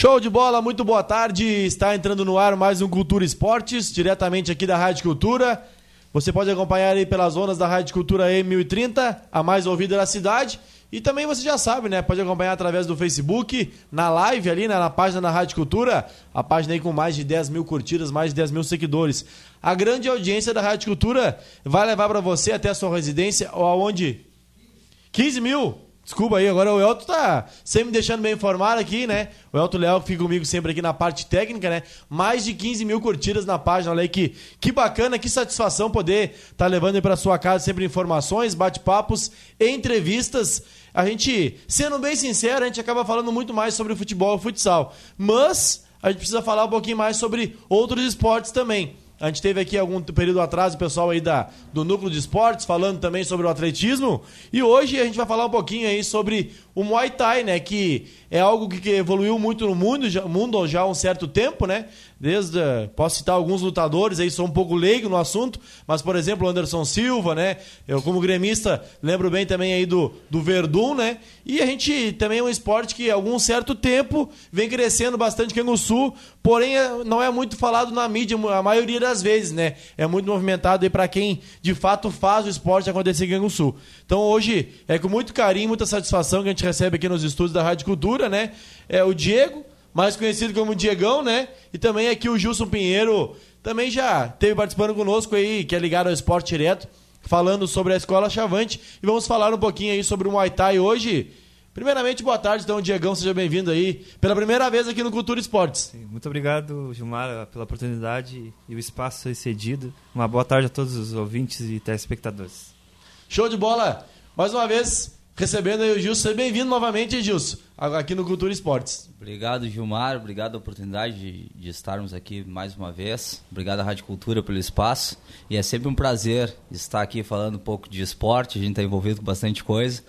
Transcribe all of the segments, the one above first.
Show de bola, muito boa tarde. Está entrando no ar mais um Cultura Esportes, diretamente aqui da Rádio Cultura. Você pode acompanhar aí pelas zonas da Rádio Cultura E1030, a mais ouvida da cidade. E também você já sabe, né? Pode acompanhar através do Facebook, na live ali, né? na página da Rádio Cultura. A página aí com mais de 10 mil curtidas, mais de 10 mil seguidores. A grande audiência da Rádio Cultura vai levar para você até a sua residência ou aonde? 15 mil! Desculpa aí, agora o Elton tá sempre me deixando bem informado aqui, né? O Elton Leal fica comigo sempre aqui na parte técnica, né? Mais de 15 mil curtidas na página, olha aí que, que bacana, que satisfação poder estar tá levando aí pra sua casa sempre informações, bate-papos, entrevistas. A gente, sendo bem sincero, a gente acaba falando muito mais sobre futebol e futsal. Mas a gente precisa falar um pouquinho mais sobre outros esportes também. A gente teve aqui algum período atrás o pessoal aí da, do núcleo de esportes falando também sobre o atletismo. E hoje a gente vai falar um pouquinho aí sobre o Muay Thai, né? Que é algo que, evoluiu muito no mundo já, mundo já há um certo tempo, né? Desde, posso citar alguns lutadores aí, sou um pouco leigo no assunto, mas, por exemplo, o Anderson Silva, né? Eu, como gremista, lembro bem também aí do, do Verdun, né? E a gente também é um esporte que há algum certo tempo vem crescendo bastante aqui no Sul, porém é, não é muito falado na mídia a maioria das vezes, né? É muito movimentado aí para quem de fato faz o esporte acontecer aqui no Sul. Então hoje é com muito carinho, muita satisfação que a gente recebe aqui nos estúdios da Rádio Cultura, né? É o Diego, mais conhecido como Diegão, né? E também aqui o Gilson Pinheiro, também já teve participando conosco aí, que é ligado ao esporte direto, falando sobre a Escola Chavante. E vamos falar um pouquinho aí sobre o Muay Thai hoje. Primeiramente, boa tarde, então, Diegão, seja bem-vindo aí, pela primeira vez aqui no Cultura Esportes. Muito obrigado, Gilmar, pela oportunidade e o espaço cedido. Uma boa tarde a todos os ouvintes e telespectadores. Show de bola! Mais uma vez, recebendo aí o Gilson. Seja bem-vindo novamente, Gilson, aqui no Cultura Esportes. Obrigado, Gilmar. Obrigado a oportunidade de, de, estarmos aqui mais uma vez. Obrigado à Rádio Cultura pelo espaço. E é sempre um prazer estar aqui falando um pouco de esporte. A gente está envolvido com bastante coisa.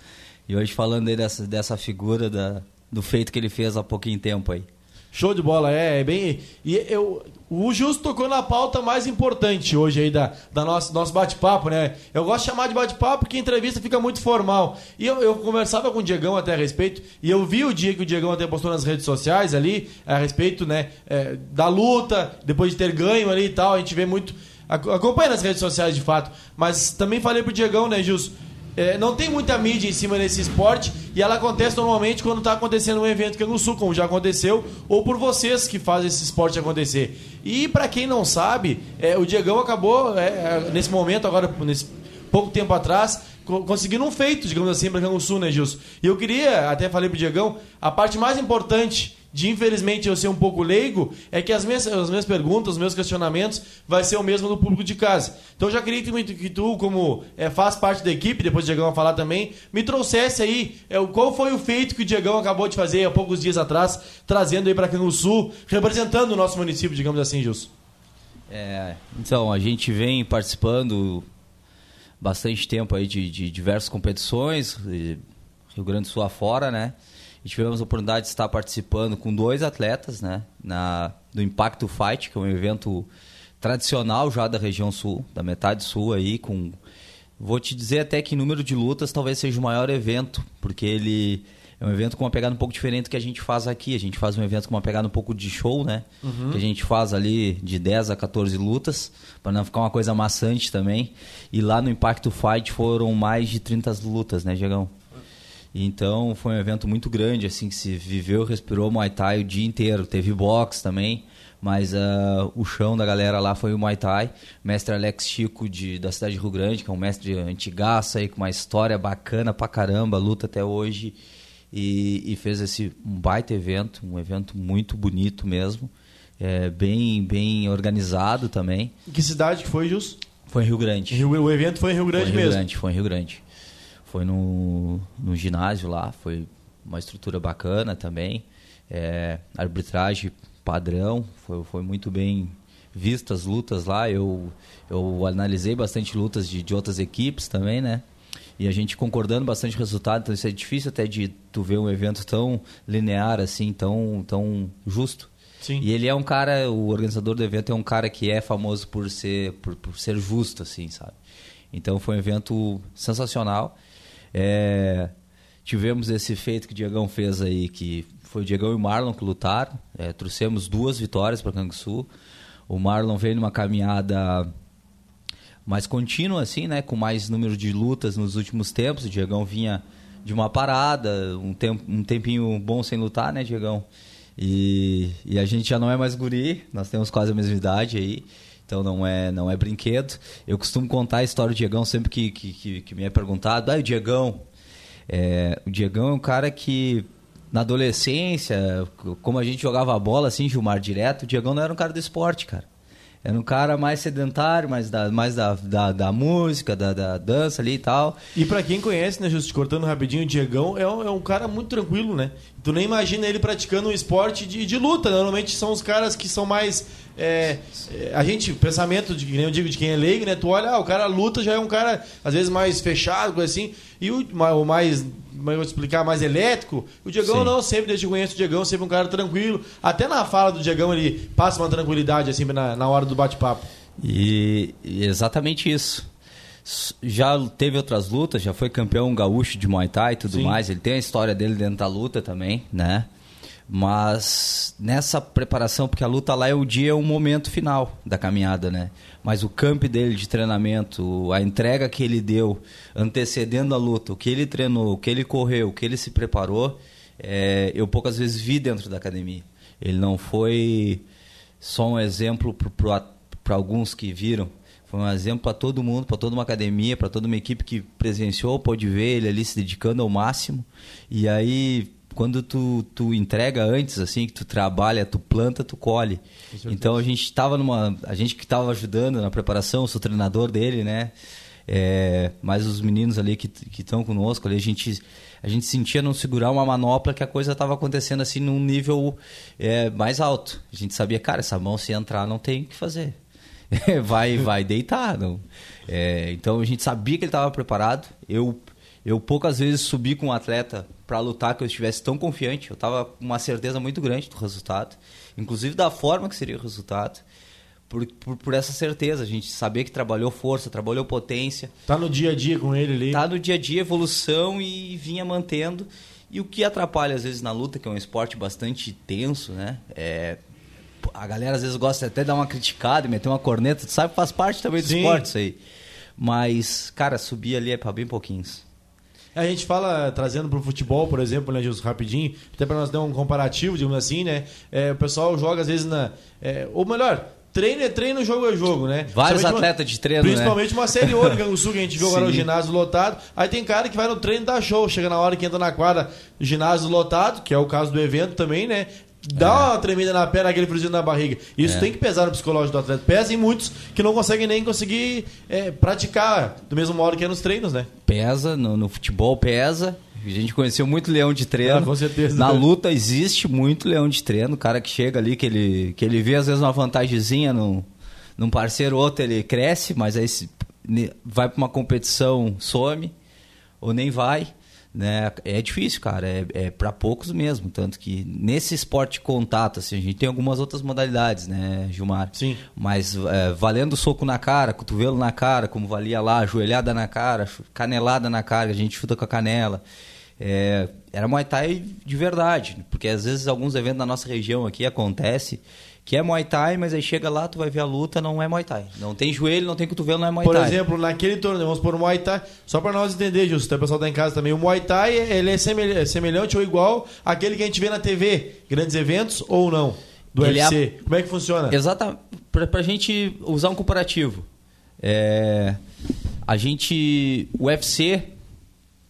E hoje falando aí dessa, dessa figura da, do feito que ele fez há pouquinho tempo aí. Show de bola, é, é bem. E eu, o Justo tocou na pauta mais importante hoje aí da, da nosso, nosso bate-papo, né? Eu gosto de chamar de bate-papo porque entrevista fica muito formal. E eu, eu conversava com o Diegão até a respeito, e eu vi o dia que o Diegão até postou nas redes sociais ali, a respeito, né, é, da luta, depois de ter ganho ali e tal. A gente vê muito. Acompanha nas redes sociais de fato. Mas também falei pro Diegão, né, Justo? É, não tem muita mídia em cima desse esporte e ela acontece normalmente quando está acontecendo um evento aqui no Sul, como já aconteceu, ou por vocês que fazem esse esporte acontecer. E para quem não sabe, é, o Diegão acabou, é, é, nesse momento, agora, nesse pouco tempo atrás, conseguindo um feito, digamos assim, para no Sul, né, Gilson? E eu queria, até falei pro Diegão, a parte mais importante de infelizmente eu ser um pouco leigo, é que as minhas, as minhas perguntas, os meus questionamentos vai ser o mesmo do público de casa. Então eu já queria que, que tu, como é, faz parte da equipe, depois o Diegão vai falar também, me trouxesse aí é, qual foi o feito que o Diegão acabou de fazer há poucos dias atrás, trazendo aí para Sul, representando o nosso município, digamos assim, Gilson. É, então, a gente vem participando bastante tempo aí de, de diversas competições, Rio Grande do Sul afora, né? E tivemos a oportunidade de estar participando com dois atletas, né? Na, do Impacto Fight, que é um evento tradicional já da região sul, da metade sul aí, com... Vou te dizer até que em número de lutas talvez seja o maior evento, porque ele é um evento com uma pegada um pouco diferente do que a gente faz aqui. A gente faz um evento com uma pegada um pouco de show, né? Uhum. Que a gente faz ali de 10 a 14 lutas, para não ficar uma coisa maçante também. E lá no Impacto Fight foram mais de 30 lutas, né, Diegão? Então foi um evento muito grande, assim, que se viveu, respirou Muay Thai o dia inteiro. Teve boxe também, mas uh, o chão da galera lá foi o Muay Thai. Mestre Alex Chico de, da cidade de Rio Grande, que é um mestre antigaço aí, com uma história bacana pra caramba, luta até hoje. E, e fez esse um baita evento, um evento muito bonito mesmo. É, bem, bem organizado também. Que cidade que foi, Jus? Foi em Rio Grande. Rio, o evento foi em Rio Grande foi em Rio mesmo? Grande, foi em Rio Grande. Foi no, no ginásio lá, foi uma estrutura bacana também. É, arbitragem padrão, foi, foi muito bem vista as lutas lá. Eu, eu analisei bastante lutas de, de outras equipes também, né? E a gente concordando bastante resultado, então isso é difícil até de tu ver um evento tão linear assim, tão, tão justo. Sim. E ele é um cara, o organizador do evento é um cara que é famoso por ser, por, por ser justo, assim, sabe? Então foi um evento sensacional. É, tivemos esse feito que o Diegão fez aí, que foi o Diegão e o Marlon que lutaram. É, trouxemos duas vitórias para Canguçu. O Marlon veio numa caminhada mais contínua, assim, né? Com mais número de lutas nos últimos tempos. O Diegão vinha de uma parada, um, tempo, um tempinho bom sem lutar, né, Diegão? E, e a gente já não é mais guri, nós temos quase a mesma idade aí. Então não é, não é brinquedo. Eu costumo contar a história do Diegão sempre que, que, que, que me é perguntado. Ah, o Diegão. É, o Diegão é um cara que na adolescência, como a gente jogava bola assim, Gilmar, direto, o Diegão não era um cara do esporte, cara. Era um cara mais sedentário, mais da, mais da, da, da música, da, da, dança ali e tal. E para quem conhece, né, Justo, cortando rapidinho, o Diegão é um, é um cara muito tranquilo, né? Tu nem imagina ele praticando um esporte de, de luta. Normalmente são os caras que são mais. É, é, a gente, pensamento, de, nem eu digo, de quem é leigo, né? Tu olha, ah, o cara luta já é um cara, às vezes, mais fechado, coisa assim. E o, o mais como eu vou explicar, mais elétrico. O Diegão Sim. não, sempre desde que conheço o Diegão, sempre um cara tranquilo. Até na fala do Diegão ele passa uma tranquilidade assim na, na hora do bate-papo. E, e exatamente isso. Já teve outras lutas, já foi campeão gaúcho de Muay Thai e tudo Sim. mais. Ele tem a história dele dentro da luta também, né? Mas nessa preparação, porque a luta lá é o dia, é o momento final da caminhada, né? Mas o camp dele de treinamento, a entrega que ele deu antecedendo a luta, o que ele treinou, o que ele correu, o que ele se preparou, é, eu poucas vezes vi dentro da academia. Ele não foi só um exemplo para alguns que viram, foi um exemplo para todo mundo, para toda uma academia, para toda uma equipe que presenciou, pôde ver ele ali se dedicando ao máximo. E aí quando tu, tu entrega antes, assim, que tu trabalha, tu planta, tu colhe. Então a gente estava numa. A gente que estava ajudando na preparação, sou treinador dele, né? É, mas os meninos ali que estão conosco, ali, a gente, a gente sentia não segurar uma manopla que a coisa estava acontecendo assim num nível é, mais alto. A gente sabia, cara, essa mão se entrar não tem o que fazer. vai, vai deitar. Não. É, então a gente sabia que ele estava preparado. Eu, eu poucas vezes subi com um atleta para lutar que eu estivesse tão confiante. Eu estava com uma certeza muito grande do resultado, inclusive da forma que seria o resultado. Por, por, por, essa certeza, a gente sabia que trabalhou força, trabalhou potência. Tá no dia a dia com ele ali. Tá no dia a dia, evolução e vinha mantendo. E o que atrapalha às vezes na luta, que é um esporte bastante tenso, né? É, a galera às vezes gosta até de dar uma criticada e meter uma corneta, tu sabe, faz parte também do Sim. esporte isso aí. Mas, cara, subir ali é para bem pouquinhos. A gente fala, trazendo para o futebol, por exemplo, né, Gilson, rapidinho, até para nós dar um comparativo, digamos assim, né? É, o pessoal joga às vezes na. É, ou melhor, treino é treino, jogo é jogo, né? Vários atletas de treino, né? Principalmente né? uma série ouro, Canguçu, que a gente viu agora no ginásio lotado. Aí tem cara que vai no treino da show, chega na hora que entra na quadra, ginásio lotado, que é o caso do evento também, né? Dá é. uma tremida na perna, aquele friozinho na barriga. Isso é. tem que pesar no psicológico do atleta. Pesa em muitos que não conseguem nem conseguir é, praticar do mesmo modo que é nos treinos, né? Pesa, no, no futebol pesa. A gente conheceu muito leão de treino. Ah, com certeza. Na luta existe muito leão de treino. O cara que chega ali, que ele, que ele vê às vezes uma vantagemzinha num, num parceiro ou outro, ele cresce, mas aí vai para uma competição, some, ou nem vai né? É difícil, cara. É, é para poucos mesmo. Tanto que nesse esporte de contato, assim, a gente tem algumas outras modalidades, né, Gilmar? Sim. Mas é, valendo soco na cara, cotovelo na cara, como valia lá, joelhada na cara, canelada na cara, a gente chuta com a canela. É, era Muay Thai de verdade, porque às vezes alguns eventos na nossa região aqui acontece que é Muay Thai, mas aí chega lá, tu vai ver a luta, não é Muay Thai. Não tem joelho, não tem cotovelo, não é Muay Thai. Por exemplo, naquele torneio, vamos por Muay Thai, só para nós entender, Justo, o pessoal tá em casa também, o Muay Thai, ele é, é semelhante ou igual àquele que a gente vê na TV, grandes eventos ou não, do ele UFC. É... Como é que funciona? Exatamente, pra, pra gente usar um comparativo. É... A gente, o UFC,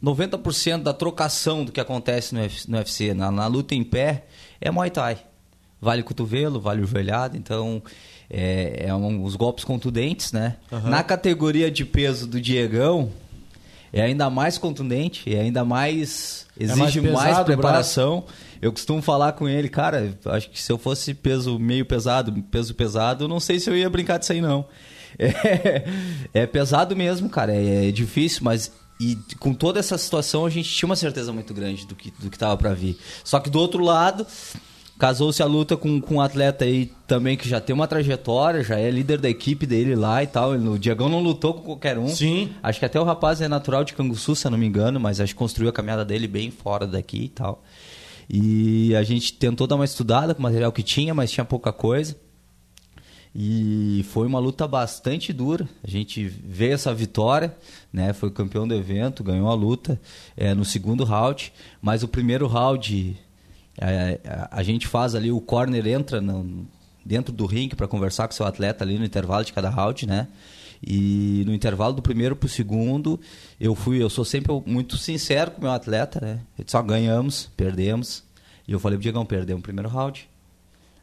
90% da trocação do que acontece no UFC, na, na luta em pé, é Muay Thai vale cotovelo, vale o joelhado, então é, é um, os golpes contundentes, né? Uhum. Na categoria de peso do Diegão, é ainda mais contundente, é ainda mais. exige é mais, pesado, mais, preparação. Eu costumo falar com ele, cara, acho que se eu fosse peso meio pesado, peso pesado, não sei se eu ia brincar disso aí, não. É, é pesado mesmo, cara, é, é difícil, mas e com toda essa situação a gente tinha uma certeza muito grande do que do que estava para vir. Só que do outro lado, Casou-se a luta com, com um atleta aí também que já tem uma trajetória, já é líder da equipe dele lá e tal. O Diagão não lutou com qualquer um. Sim. Acho que até o rapaz é natural de Canguçu, se eu não me engano, mas acho que construiu a caminhada dele bem fora daqui e tal. E a gente tentou dar uma estudada com o material que tinha, mas tinha pouca coisa. E foi uma luta bastante dura. A gente vê essa vitória, né? Foi campeão do evento, ganhou a luta é, no segundo round. Mas o primeiro round é, a gente faz ali, o corner entra no, dentro do ringue para conversar com seu atleta ali no intervalo de cada round, né? E no intervalo do primeiro para o segundo, eu fui, eu sou sempre muito sincero com o meu atleta, né? Só ganhamos, perdemos. E eu falei pro Diegão, perdemos o primeiro round.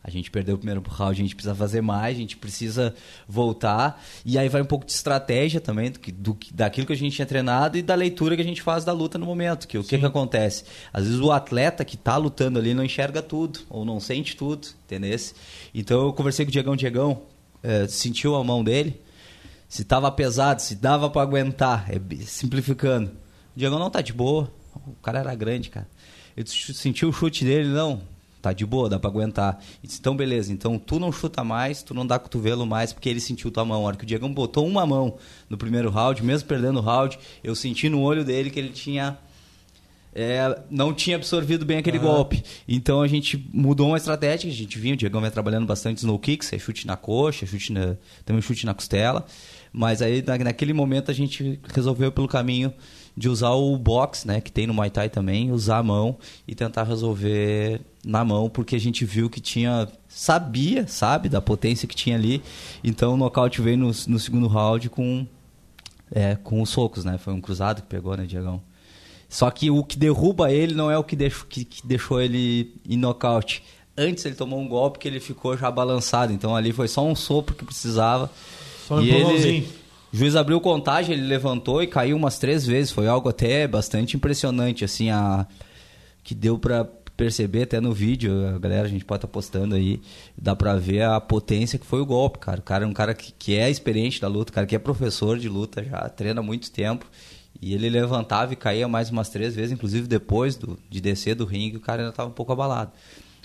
A gente perdeu o primeiro round, a gente precisa fazer mais, a gente precisa voltar. E aí vai um pouco de estratégia também, do, do, daquilo que a gente tinha treinado e da leitura que a gente faz da luta no momento. Que o que, que acontece? Às vezes o atleta que está lutando ali não enxerga tudo, ou não sente tudo, entendeu? Então eu conversei com o Diegão, Diegão é, sentiu a mão dele, se estava pesado, se dava para aguentar, é, simplificando. O Diegão não tá de boa, o cara era grande, cara. Eu senti o chute dele, não tá de boa, dá pra aguentar. disse, então beleza, então tu não chuta mais, tu não dá cotovelo mais, porque ele sentiu tua mão. A hora que o Diego botou uma mão no primeiro round, mesmo perdendo o round, eu senti no olho dele que ele tinha. É, não tinha absorvido bem aquele uhum. golpe. Então a gente mudou uma estratégia, a gente vinha, o Diego vai trabalhando bastante no kicks, é chute na coxa, chute na, também chute na costela. Mas aí naquele momento a gente resolveu pelo caminho de usar o box, né, que tem no Muay Thai também, usar a mão e tentar resolver na mão, porque a gente viu que tinha sabia, sabe, da potência que tinha ali. Então o nocaute veio no, no segundo round com é, com os socos, né? Foi um cruzado que pegou, né, Diagão? Só que o que derruba ele não é o que deixou, que, que deixou ele em nocaute. Antes ele tomou um golpe que ele ficou já balançado. Então ali foi só um sopro que precisava. Só um e ele, o juiz abriu contagem, ele levantou e caiu umas três vezes. Foi algo até bastante impressionante, assim, a que deu para perceber até no vídeo, a galera, a gente pode estar tá postando aí, dá pra ver a potência que foi o golpe, cara. O cara é um cara que, que é experiente da luta, cara que é professor de luta já, treina há muito tempo. E ele levantava e caía mais umas três vezes, inclusive depois do, de descer do ringue, o cara ainda estava um pouco abalado.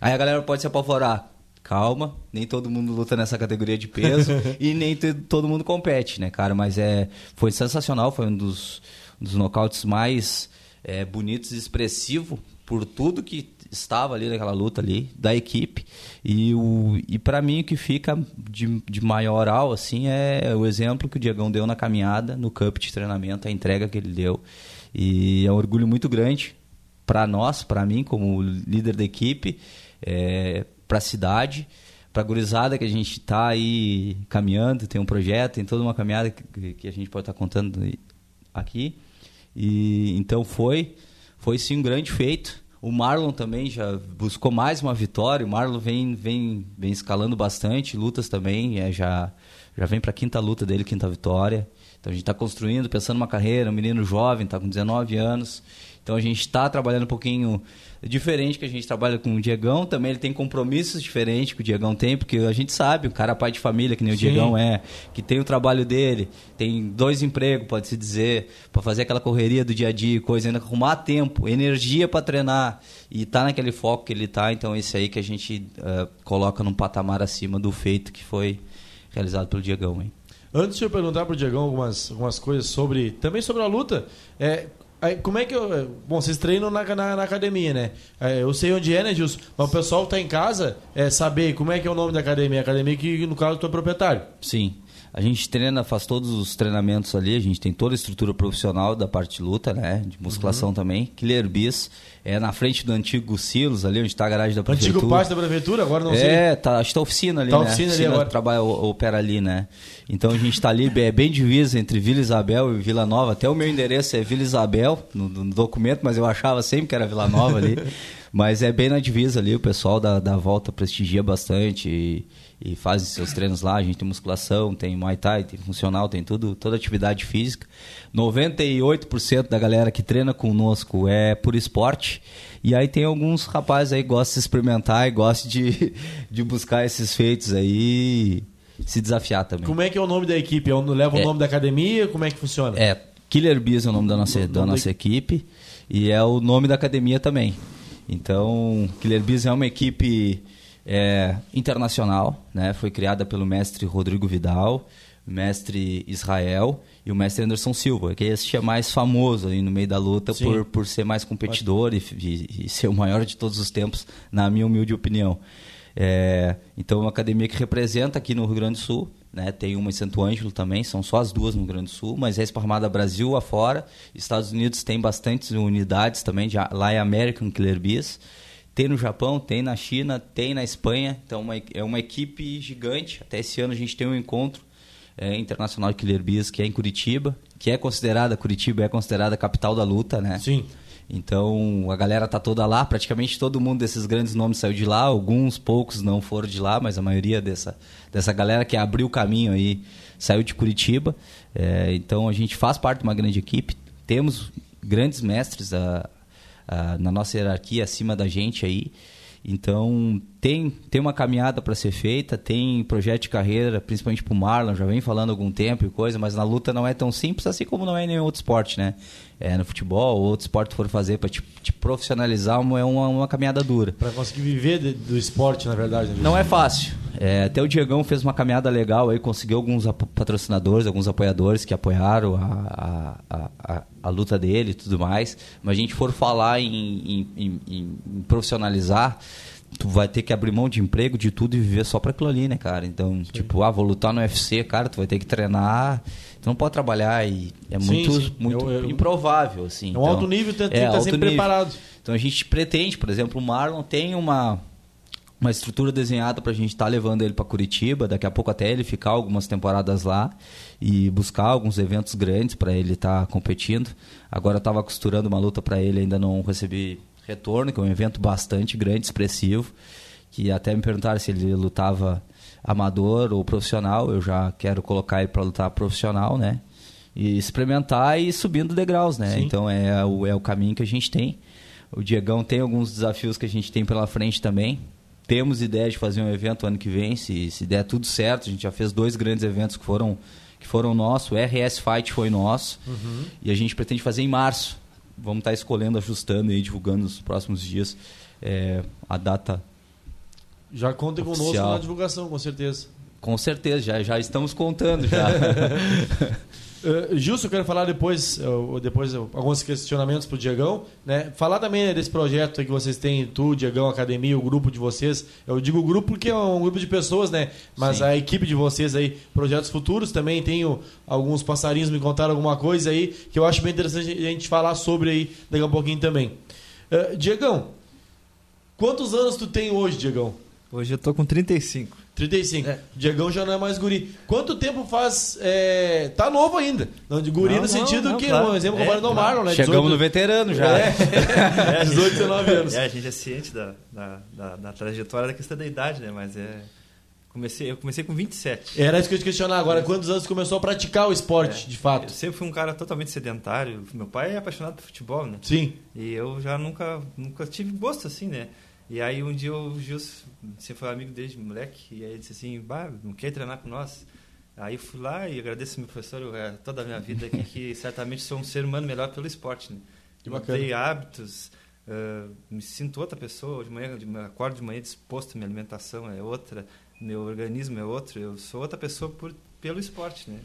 Aí a galera pode se apavorar calma, nem todo mundo luta nessa categoria de peso e nem todo mundo compete, né, cara? Mas é, foi sensacional, foi um dos, um dos nocautes mais é, bonitos e expressivo por tudo que estava ali naquela luta ali da equipe. E o e para mim o que fica de, de maioral assim é o exemplo que o Diegão deu na caminhada no campo de treinamento a entrega que ele deu. E é um orgulho muito grande para nós para mim como líder da equipe. É, para a cidade, para a gurizada que a gente está aí caminhando, tem um projeto, tem toda uma caminhada que, que a gente pode estar tá contando aqui. E então foi, foi sim um grande feito. O Marlon também já buscou mais uma vitória. O Marlon vem, vem, vem escalando bastante, lutas também, é, já, já vem para a quinta luta dele, quinta vitória. Então a gente está construindo, pensando uma carreira, um menino jovem, está com 19 anos. Então a gente está trabalhando um pouquinho diferente que a gente trabalha com o Diegão, também ele tem compromissos diferentes que o Diegão tem, porque a gente sabe, o cara é pai de família, que nem o Sim. Diegão é, que tem o trabalho dele, tem dois empregos, pode-se dizer, para fazer aquela correria do dia a dia, coisa, ainda arrumar tempo, energia para treinar e tá naquele foco que ele tá, então esse aí que a gente uh, coloca num patamar acima do feito que foi realizado pelo Diegão, hein? Antes de eu perguntar pro Diegão algumas, algumas coisas sobre. Também sobre a luta, é, Aí, como é que eu. Bom, vocês treinam na, na, na academia, né? É, eu sei onde é, né, Gilson? Mas o pessoal que tá em casa é saber como é que é o nome da academia. Academia que, no caso, tu é proprietário. Sim. A gente treina, faz todos os treinamentos ali, a gente tem toda a estrutura profissional da parte de luta, né? De musculação uhum. também. Killer Bis é na frente do antigo Silos, ali onde está a garagem da prefeitura. Antigo parte da prefeitura, agora não é, sei. É, tá, acho que tá a oficina ali, tá né? oficina, oficina ali agora. trabalha, opera ali, né? Então a gente está ali, é bem divisa entre Vila Isabel e Vila Nova. Até o meu endereço é Vila Isabel, no, no documento, mas eu achava sempre que era Vila Nova ali. mas é bem na divisa ali, o pessoal da, da volta prestigia bastante e e fazem seus treinos lá. A gente tem musculação, tem Muay Thai, tem funcional, tem tudo, toda atividade física. 98% da galera que treina conosco é por esporte. E aí tem alguns rapazes aí que gostam de experimentar e gostam de, de buscar esses feitos aí se desafiar também. Como é que é o nome da equipe? É leva o é, nome da academia? Como é que funciona? É, Killer Bees é o nome da nossa, da nossa equipe e é o nome da academia também. Então, Killer Bees é uma equipe é, internacional, né? Foi criada pelo mestre Rodrigo Vidal, mestre Israel e o mestre Anderson Silva, que esse é mais famoso aí no meio da luta por, por ser mais competidor e, e, e, ser o maior de todos os tempos, na minha humilde opinião. É, então, é uma academia que representa aqui no Rio Grande do Sul, né? Tem uma em Santo Ângelo também, são só as duas no Rio Grande do Sul, mas é esparramada Brasil afora. Estados Unidos tem bastantes unidades também, de, lá é American Killer Bees. Tem no Japão, tem na China, tem na Espanha. Então uma, é uma equipe gigante. Até esse ano a gente tem um encontro é, internacional de Killer Bees que é em Curitiba, que é considerada Curitiba é considerada a capital da luta, né? Sim. Então a galera tá toda lá, praticamente todo mundo desses grandes nomes saiu de lá, alguns poucos não foram de lá, mas a maioria dessa, dessa galera que abriu o caminho aí saiu de Curitiba. É, então a gente faz parte de uma grande equipe, temos grandes mestres a, na nossa hierarquia acima da gente aí. Então, tem, tem uma caminhada para ser feita, tem projeto de carreira, principalmente para o Marlon, já vem falando há algum tempo e coisa, mas na luta não é tão simples, assim como não é em nenhum outro esporte, né? É, no futebol ou outro esporte for fazer para te, te, profissionalizar é uma, uma caminhada dura. Para conseguir viver de, do esporte, na verdade. Né? Não é fácil. É, até o Diegão fez uma caminhada legal aí, conseguiu alguns patrocinadores, alguns apoiadores que apoiaram a, a, a, a luta dele e tudo mais. Mas a gente for falar em, em, em, em profissionalizar, tu vai ter que abrir mão de emprego, de tudo e viver só para aquilo ali, né, cara? Então, sim. tipo, ah, vou lutar no UFC, cara, tu vai ter que treinar, tu não pode trabalhar e é sim, muito, sim. muito eu, eu, improvável, assim. É um então, alto nível, tem que é, estar sempre nível. preparado. Então a gente pretende, por exemplo, o Marlon tem uma uma estrutura desenhada para a gente estar tá levando ele para Curitiba, daqui a pouco até ele ficar algumas temporadas lá e buscar alguns eventos grandes para ele estar tá competindo. Agora eu estava costurando uma luta para ele, ainda não recebi retorno, que é um evento bastante grande, expressivo, que até me perguntaram se ele lutava amador ou profissional, eu já quero colocar ele para lutar profissional, né? E experimentar e ir subindo degraus, né? Sim. Então é o, é o caminho que a gente tem. O Diegão tem alguns desafios que a gente tem pela frente também temos ideia de fazer um evento ano que vem, se, se der tudo certo. A gente já fez dois grandes eventos que foram, que foram nossos. O RS Fight foi nosso. Uhum. E a gente pretende fazer em março. Vamos estar escolhendo, ajustando e divulgando nos próximos dias é, a data. Já contem conosco na divulgação, com certeza. Com certeza, já, já estamos contando já. Uh, Gilson, eu quero falar depois, uh, depois uh, alguns questionamentos para o Diegão. Né? Falar também desse projeto que vocês têm, tu, Diegão, Academia, o grupo de vocês. Eu digo grupo porque é um grupo de pessoas, né? Mas Sim. a equipe de vocês aí, projetos futuros, também tenho alguns passarinhos me contaram alguma coisa aí que eu acho bem interessante a gente falar sobre aí daqui a um pouquinho também. Uh, Diegão, quantos anos tu tem hoje, Diegão? Hoje eu tô com 35. 35. É. Diegão já não é mais guri. Quanto tempo faz. É... Tá novo ainda. Não, de guri não, no sentido não, que, claro. um exemplo, é, comparado no Marlon, né? Chegamos 18... no veterano já. É. é 18, 19 anos. É, a gente é ciente da, da, da, da, trajetória da questão da idade, né? Mas é. Comecei, eu comecei com 27. Era isso que eu te questionar agora. Quantos anos começou a praticar o esporte, é, de fato? Eu sempre fui um cara totalmente sedentário. Meu pai é apaixonado por futebol, né? Sim. E eu já nunca, nunca tive gosto assim, né? E aí um dia o Gilson, você foi amigo desde moleque, e aí ele disse assim, bah, não quer treinar com nós? Aí fui lá e agradeço meu professor é, toda a minha vida aqui, que certamente sou um ser humano melhor pelo esporte, né? Que Mudei hábitos, uh, me sinto outra pessoa, de manhã, de, acordo de manhã disposto, minha alimentação é outra, meu organismo é outro, eu sou outra pessoa por, pelo esporte, né?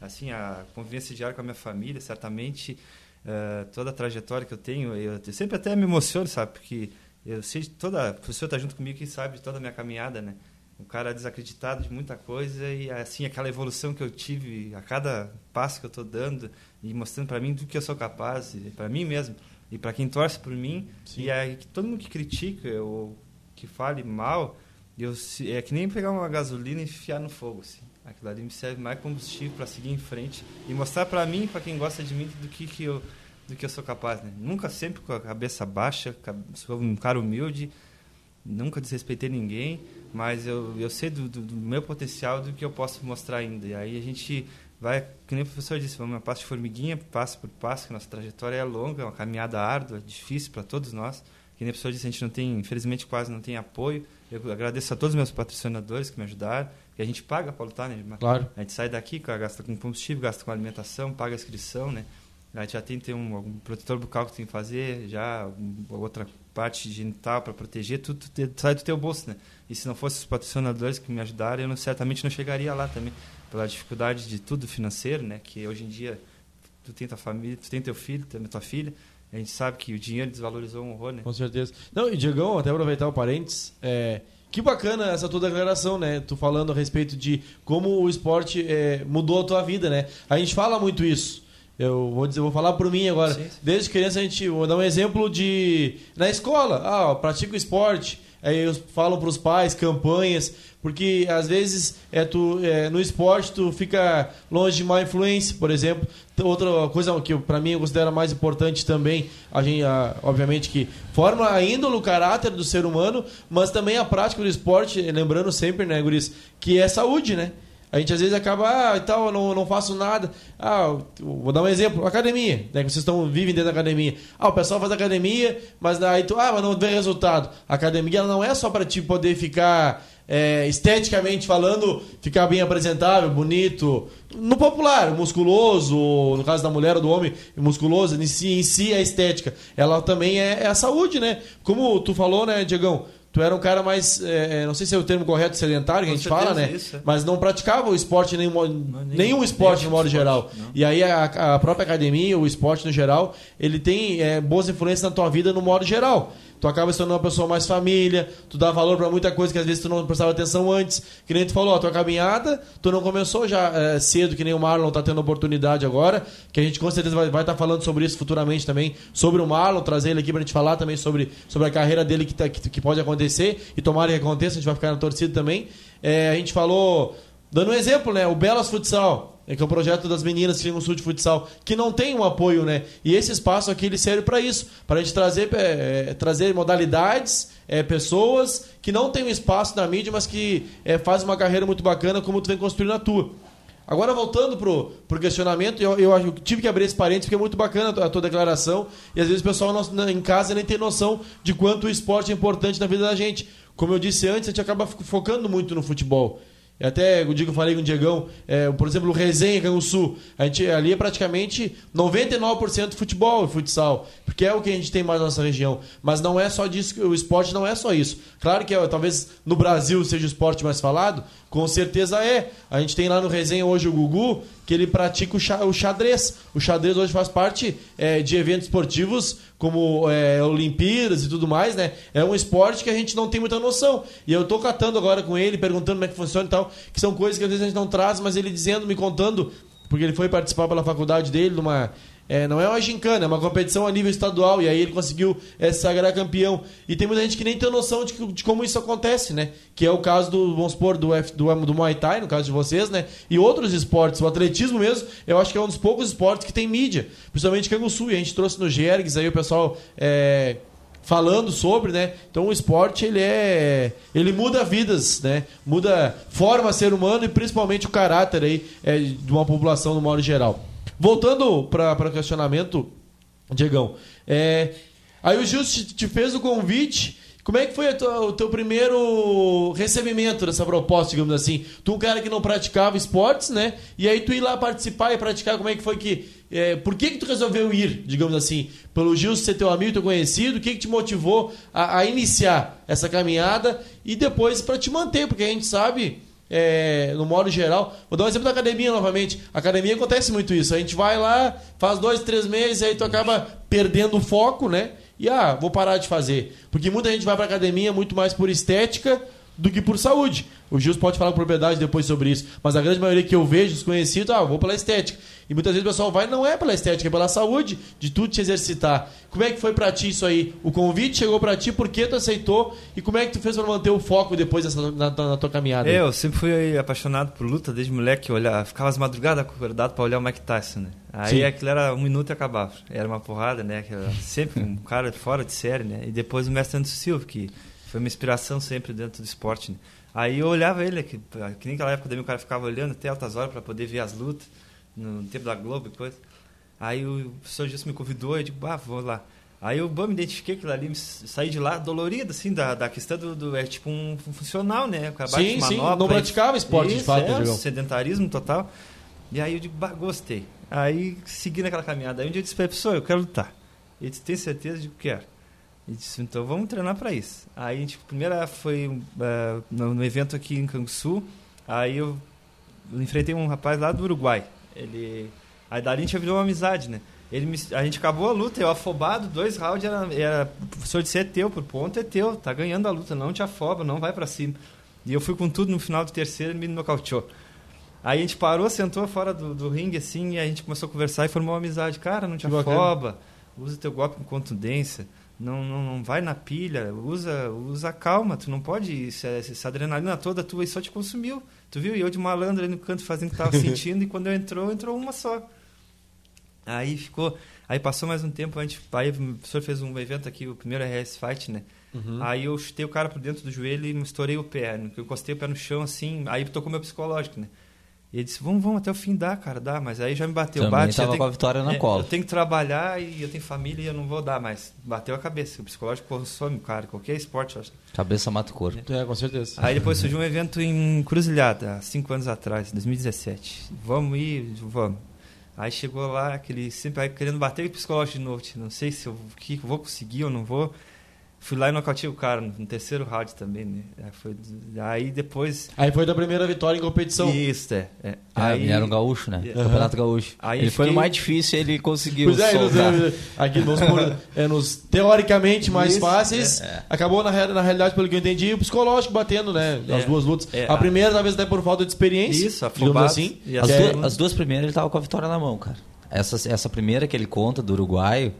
Assim, a convivência diária com a minha família, certamente, uh, toda a trajetória que eu tenho, eu, eu sempre até me emociono, sabe? Porque eu sei toda a pessoa está junto comigo que sabe de toda a minha caminhada, né? O cara desacreditado de muita coisa e assim aquela evolução que eu tive a cada passo que eu estou dando e mostrando para mim do que eu sou capaz, para mim mesmo e para quem torce por mim Sim. e aí todo mundo que critica ou que fale mal, eu é que nem pegar uma gasolina e enfiar no fogo, assim. Aquilo ali me serve mais combustível para seguir em frente e mostrar para mim, para quem gosta de mim, do que que eu do que eu sou capaz, né? Nunca sempre com a cabeça baixa, sou um cara humilde, nunca desrespeitei ninguém, mas eu, eu sei do, do, do, meu potencial, do que eu posso mostrar ainda. E aí a gente vai, que nem o professor disse, vamos a passo de formiguinha, passo por passo, que nossa trajetória é longa, é uma caminhada árdua, difícil para todos nós. Que nem o professor disse, a gente não tem, infelizmente quase não tem apoio. Eu agradeço a todos os meus patrocinadores que me ajudaram, que a gente paga para lutar, né? Claro. A gente sai daqui, gasta com combustível, gasta com alimentação, paga a inscrição, né? Já, já tem, tem um, um protetor bucal que tem que fazer, já outra parte genital para proteger, tudo sai do teu bolso, né? E se não fosse os patrocinadores que me ajudaram, eu não, certamente não chegaria lá também, pela dificuldade de tudo financeiro, né? Que hoje em dia tu tem tua família, tu tem teu filho, tem tua filha, a gente sabe que o dinheiro desvalorizou um horror, né? Com certeza. Não, e Diegão, até aproveitar o parênteses, é, que bacana essa tua declaração, né? Tu falando a respeito de como o esporte é, mudou a tua vida, né? A gente fala muito isso. Eu vou dizer, vou falar por mim agora. Sim, sim. Desde criança a gente, vou dar um exemplo de na escola, ah, pratico esporte. Aí eu falo para os pais campanhas, porque às vezes é tu é, no esporte tu fica longe de má influência, por exemplo. Outra coisa que para mim eu considero mais importante também, a gente, a, obviamente que forma a índole, o caráter do ser humano, mas também a prática do esporte, lembrando sempre, né, Guris, que é saúde, né? A gente às vezes acaba, ah, e tal, não, não faço nada. Ah, vou dar um exemplo, academia, né? Que vocês estão vivem dentro da academia. Ah, o pessoal faz academia, mas aí tu, ah, mas não vê resultado. A academia ela não é só para te poder ficar é, esteticamente falando, ficar bem apresentável, bonito. No popular, musculoso, no caso da mulher ou do homem, musculoso, em si, em si a estética. Ela também é, é a saúde, né? Como tu falou, né, Diegão? Tu era um cara mais, é, é, não sei se é o termo correto, sedentário, que a gente fala, né? Isso, é. Mas não praticava o esporte, nenhum, não, nenhum esporte no modo esporte, geral. Não. E aí a, a, própria academia, o esporte no geral, ele tem é, boas influências na tua vida no modo geral tu acaba se tornando uma pessoa mais família, tu dá valor para muita coisa que às vezes tu não prestava atenção antes. Que nem tu falou, a tua caminhada, tu não começou já é, cedo, que nem o Marlon tá tendo oportunidade agora, que a gente com certeza vai estar tá falando sobre isso futuramente também, sobre o Marlon, trazer ele aqui pra gente falar também sobre, sobre a carreira dele que, tá, que, que pode acontecer, e tomara que aconteça, a gente vai ficar na torcida também. É, a gente falou, dando um exemplo, né, o Belas Futsal, é que é o projeto das meninas que no sul de futsal, que não tem um apoio, né? E esse espaço aqui ele serve para isso, para a gente trazer, é, é, trazer modalidades, é, pessoas que não têm um espaço na mídia, mas que é, fazem uma carreira muito bacana, como tu vem construindo a tua. Agora, voltando pro, pro questionamento, eu, eu, eu tive que abrir esse parênteses porque é muito bacana a tua, a tua declaração. E às vezes o pessoal em casa nem tem noção de quanto o esporte é importante na vida da gente. Como eu disse antes, a gente acaba focando muito no futebol. Até o dia que eu falei com o Diegão, é, por exemplo, o Resenha, Sul, a gente, ali é praticamente 99% futebol e futsal, porque é o que a gente tem mais na nossa região. Mas não é só disso, o esporte não é só isso. Claro que é, talvez no Brasil seja o esporte mais falado, com certeza é. A gente tem lá no Resenha hoje o Gugu, que ele pratica o xadrez. O xadrez hoje faz parte é, de eventos esportivos como é, Olimpíadas e tudo mais, né? É um esporte que a gente não tem muita noção. E eu tô catando agora com ele, perguntando como é que funciona e tal, que são coisas que às vezes a gente não traz, mas ele dizendo, me contando, porque ele foi participar pela faculdade dele numa é, não é uma gincana, é uma competição a nível estadual. E aí ele conseguiu é, se sagrar campeão. E tem muita gente que nem tem noção de, de, como isso acontece, né? Que é o caso do, vamos supor, do, F, do, do Muay Thai, no caso de vocês, né? E outros esportes. O atletismo mesmo, eu acho que é um dos poucos esportes que tem mídia. Principalmente Canguçu. E a gente trouxe no Gergs, aí o pessoal. É, falando sobre, né? Então o esporte ele é, ele muda vidas, né? Muda forma ser humano e principalmente o caráter aí é, de uma população no modo geral. Voltando para o questionamento, Diegão, é, aí o Gil te, te, fez o convite. Como é que foi tua, o teu primeiro recebimento dessa proposta, digamos assim? Tu um cara que não praticava esportes, né? E aí tu ir lá participar e praticar, como é que foi que... É, por que que tu resolveu ir, digamos assim? Pelo Gil ser teu amigo, teu conhecido, o que que te motivou a, a iniciar essa caminhada e depois para te manter? Porque a gente sabe é, no modo geral. Vou dar um exemplo da academia novamente. Academia acontece muito isso. A gente vai lá, faz dois, três meses, aí tu acaba perdendo o foco, né? E ah, vou parar de fazer. Porque muita gente vai pra academia muito mais por estética do que por saúde. O Gils pode falar com propriedade depois sobre isso, mas a grande maioria que eu vejo, os conhecidos, ah, vou pela estética. E muitas vezes o pessoal vai, não é pela estética, é pela saúde, de tudo te exercitar. Como é que foi pra ti isso aí? O convite chegou pra ti, por que tu aceitou? E como é que tu fez pra manter o foco depois dessa, na, na tua caminhada? Eu sempre fui apaixonado por luta, desde moleque, olhar, ficava as madrugadas acordado pra olhar o Mike Tyson, né? Aí Sim. aquilo era um minuto e acabava. Era uma porrada, né? Sempre um cara fora de série, né? E depois o mestre Anderson Silva, que foi uma inspiração sempre dentro do esporte, né? Aí eu olhava ele, que, que nem aquela época também o cara ficava olhando até altas horas para poder ver as lutas, no tempo da Globo e coisa. Aí o professor Gilson me convidou, eu digo, ah, vou lá. Aí eu bom, me identifiquei aquilo ali, saí de lá dolorido, assim, da, da questão do, do É tipo um funcional, né? Sim, sim, não praticava esporte Isso, de fato, é, sedentarismo total. E aí eu digo, bah, gostei. Aí segui naquela caminhada. Aí um dia eu disse pra ele, professor, eu quero lutar. Ele disse, tem certeza? Eu digo, quero. Ele disse, então vamos treinar para isso. Aí a gente, primeira foi uh, no, evento aqui em Canguçu, aí eu, enfrentei um rapaz lá do Uruguai. Ele, aí dali a gente virou uma amizade, né? Ele me, a gente acabou a luta, eu afobado, dois rounds, era, era o professor disse, é teu, por ponto é teu, tá ganhando a luta, não te afoba, não vai para cima. E eu fui com tudo no final do terceiro, ele me nocauteou. Aí a gente parou, sentou fora do, do ringue assim, e a gente começou a conversar e formou uma amizade. Cara, não te que afoba, bacana. usa teu golpe com contundência não, não, não vai na pilha, usa, usa calma, tu não pode, essa, adrenalina toda tua só te consumiu, tu viu? E eu de malandro ali no canto fazendo o que tava sentindo, e quando eu entrou, entrou uma só. Aí ficou, aí passou mais um tempo, a gente, aí o professor fez um evento aqui, o primeiro RS Fight, né? Uhum. Aí eu chutei o cara por dentro do joelho e me estourei o pé, né? eu encostei o pé no chão assim, aí tocou meu psicológico, né? E ele disse, vamos, vamos até o fim, dá, cara, dá. Mas aí já me bateu. Também bate, tava com a vitória na é, cola. Eu tenho que trabalhar e eu tenho família e eu não vou dar mais. Bateu a cabeça. O psicológico consome, cara. Qualquer esporte, eu acho. Cabeça mata o corpo. É, com certeza. Aí depois surgiu um evento em Cruzilhada, há cinco anos atrás, 2017. Vamos ir, vamos. Aí chegou lá, aquele sempre querendo bater o psicológico de novo. Não sei se eu que, vou conseguir ou não vou. Fui lá e nocauteei o cara no terceiro round também, né? Aí, foi, aí depois. Aí foi da primeira vitória em competição. Isso, é. é. Aí era um gaúcho, né? Uhum. Campeonato gaúcho. Aí ele fiquei... foi no mais difícil ele conseguiu. Pois é, nos, aqui nos, é, nos teoricamente mais Isso, fáceis. É, é. Acabou, na, na realidade, pelo que eu entendi, o psicológico batendo, né? As é. duas lutas. É, a primeira, talvez até por falta de experiência. Isso, afobado. assim. As, duas, as duas primeiras ele tava com a vitória na mão, cara. Essa, essa primeira que ele conta do uruguaio.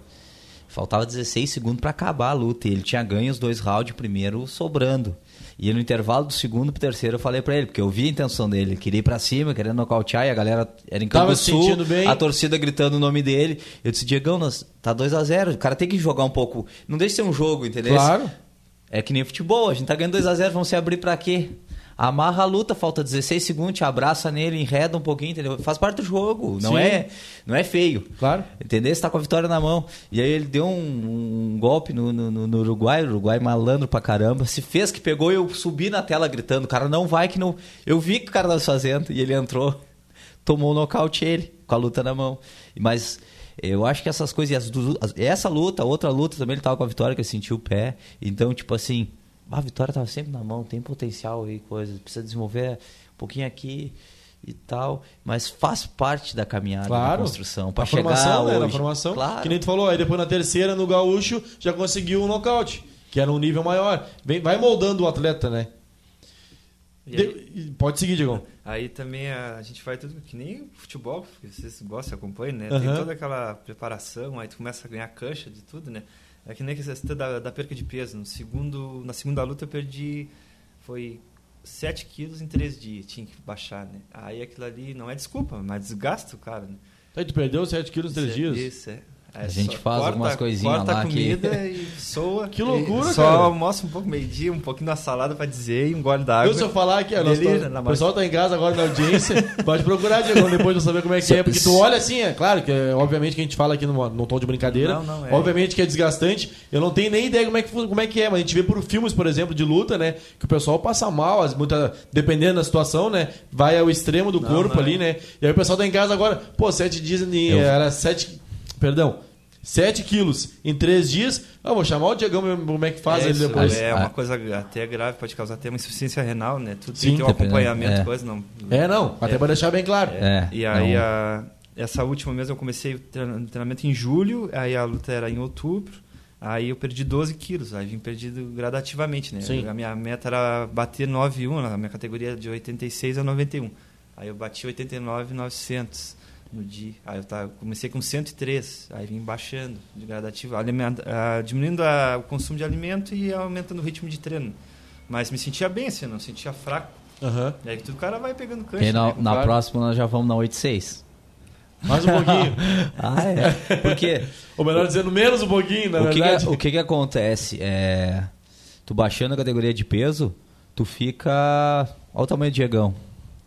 Faltava 16 segundos para acabar a luta. E ele tinha ganho os dois rounds primeiro sobrando. E no intervalo do segundo pro terceiro eu falei para ele, porque eu vi a intenção dele. Ele queria ir pra cima, querendo nocautear, e a galera era em Campo Sul, bem. a torcida gritando o nome dele. Eu disse, Diegão, nós, tá 2 a 0 o cara tem que jogar um pouco. Não deixa ser um jogo, entendeu? Claro. É que nem futebol, a gente tá ganhando 2 a 0 vamos se abrir para quê? Amarra a luta, falta 16 segundos, te abraça nele, enreda um pouquinho, entendeu? Faz parte do jogo, não é não é feio. Claro. Entendeu? Você tá com a vitória na mão. E aí ele deu um, um golpe no, no, no, Uruguai, o Uruguai malandro pra caramba, se fez que pegou e eu subi na tela gritando, cara, não vai que não... Eu vi que o cara tava fazendo e ele entrou, tomou o um nocaute ele, com a luta na mão. Mas... Eu acho que essas coisas, essa luta, outra luta também ele tava com a vitória que ele sentiu o pé. Então, tipo assim, a vitória estava sempre na mão, tem potencial e coisas, precisa desenvolver um pouquinho aqui e tal, mas faz parte da caminhada claro. da construção para chegar formação, hoje. Né, na formação, claro. que nem tu falou, aí depois na terceira no gaúcho já conseguiu um nocaute, que era um nível maior. Vem, vai moldando o atleta, né? De... Pode seguir, Diego. Aí também a, a, gente faz tudo que nem futebol, vocês gostam, acompanham, né? Uhum. Tem toda aquela preparação, aí tu começa a ganhar cancha de tudo, né? É que nem que você da, da perca de peso. No segundo, na segunda luta eu perdi. Foi 7 quilos em 3 dias. Tinha que baixar, né? Aí aquilo ali não é desculpa, mas desgasta o cara, né? Aí tu perdeu 7 quilos em 3 dias? Isso, é. É, a gente faz corta, algumas coisinhas corta lá a comida que... e soa. Que loucura, só cara. Só almoça um pouco meio-dia, um pouquinho da salada pra dizer e um gole d'água. Eu se eu falar aqui, o pessoal tá em casa agora na audiência, pode procurar, Diego, depois de saber como é que é. Porque tu olha assim, é claro que é, obviamente que a gente fala aqui num, num tom de brincadeira. Não, não, é. Obviamente que é desgastante. Eu não tenho nem ideia como é, que, como é que é, mas a gente vê por filmes, por exemplo, de luta, né? Que o pessoal passa mal, muita, dependendo da situação, né? Vai ao extremo do não, corpo não. ali, né? E aí o pessoal tá em casa agora, pô, sete dias, eu... era sete. Perdão, 7 quilos em 3 dias. Ah, vou chamar o Diegão, como é que faz é, ele depois. É uma coisa até grave, pode causar até uma insuficiência renal, né? Tudo Sim, tem que ter um acompanhamento, é. coisa não. É, não, até é. para deixar bem claro. É. E aí, a, essa última mesmo eu comecei o treinamento em julho, aí a luta era em outubro. Aí eu perdi 12 quilos, aí vim perdido gradativamente, né? Sim. A minha meta era bater 9,1, a minha categoria de 86 a 91. Aí eu bati 89,900 no dia. Aí eu tava, comecei com 103, aí vim baixando de gradativo, alimenta, uh, diminuindo a, o consumo de alimento e aumentando o ritmo de treino. Mas me sentia bem, assim, não sentia fraco. Uhum. E aí tudo o cara vai pegando cancha. E na, né, na próxima nós já vamos na 86. Mais um pouquinho. ah, é. Porque. Ou melhor dizendo, menos um pouquinho, na o verdade. Que que, o que, que acontece? É, tu baixando a categoria de peso, tu fica. Olha o tamanho do Diegão.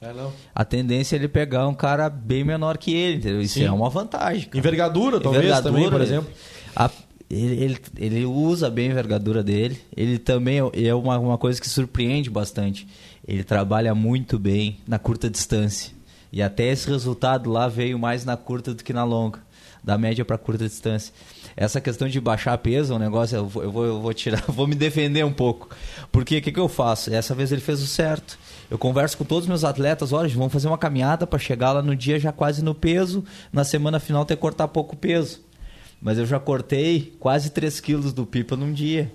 É, não. A tendência é ele pegar um cara bem menor que ele, entendeu? Isso Sim. é uma vantagem. Cara. Envergadura, talvez, envergadura, também, por exemplo. A, ele, ele, ele, usa bem a envergadura dele. Ele também é uma, uma coisa que surpreende bastante. Ele trabalha muito bem na curta distância. E até esse resultado lá veio mais na curta do que na longa, da média para curta distância. Essa questão de baixar peso é um negócio, eu vou, eu vou, eu vou tirar, vou me defender um pouco. Porque o que, que eu faço? Essa vez ele fez o certo. Eu converso com todos os meus atletas, olha, vamos fazer uma caminhada para chegar lá no dia já quase no peso, na semana final ter que cortar pouco peso. Mas eu já cortei quase 3 quilos do pipa num dia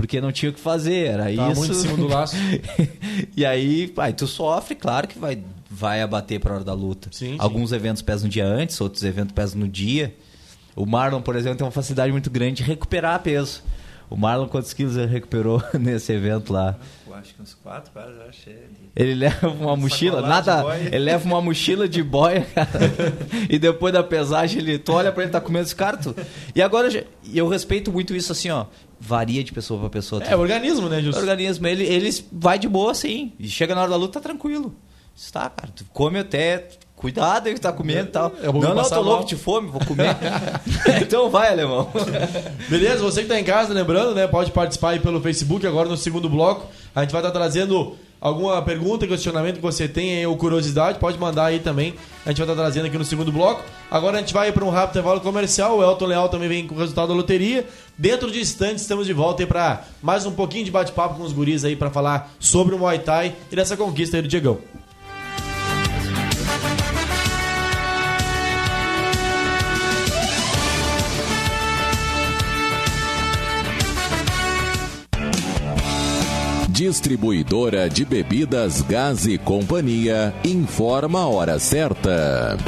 porque não tinha o que fazer, era Tava isso. muito em cima do laço. e aí, pai, tu sofre, claro que vai, vai abater para hora da luta. Sim, Alguns sim. eventos pesam um dia antes, outros eventos pesam no dia. O Marlon, por exemplo, tem uma facilidade muito grande de recuperar peso. O Marlon, quantos quilos ele recuperou nesse evento lá? Eu acho que uns quatro, quase, eu achei. Ele leva uma mochila, nada. Ele leva uma mochila de boia, cara. e depois da pesagem, ele, tu olha pra ele, tá comendo esse cara. Tu... E agora, eu respeito muito isso assim, ó. Varia de pessoa pra pessoa. É, organismo, né, Justo? Organismo. Ele, ele vai de boa, sim. E chega na hora da luta, tá tranquilo. Está, cara. Tu come até Cuidado aí que tá comendo e tal. Eu vou não, não, tô mal. louco de fome, vou comer. então vai, alemão. Beleza, você que tá em casa, lembrando, né? Pode participar aí pelo Facebook, agora no segundo bloco. A gente vai estar tá trazendo alguma pergunta, questionamento que você tem ou curiosidade, pode mandar aí também. A gente vai estar tá trazendo aqui no segundo bloco. Agora a gente vai para um rápido intervalo comercial. O Elton Leal também vem com o resultado da loteria. Dentro de instantes, estamos de volta aí para mais um pouquinho de bate-papo com os guris aí para falar sobre o Muay Thai e dessa conquista aí do Diegão. Distribuidora de bebidas Gás e Companhia informa a hora certa.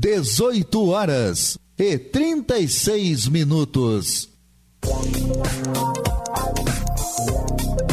18 horas e 36 minutos.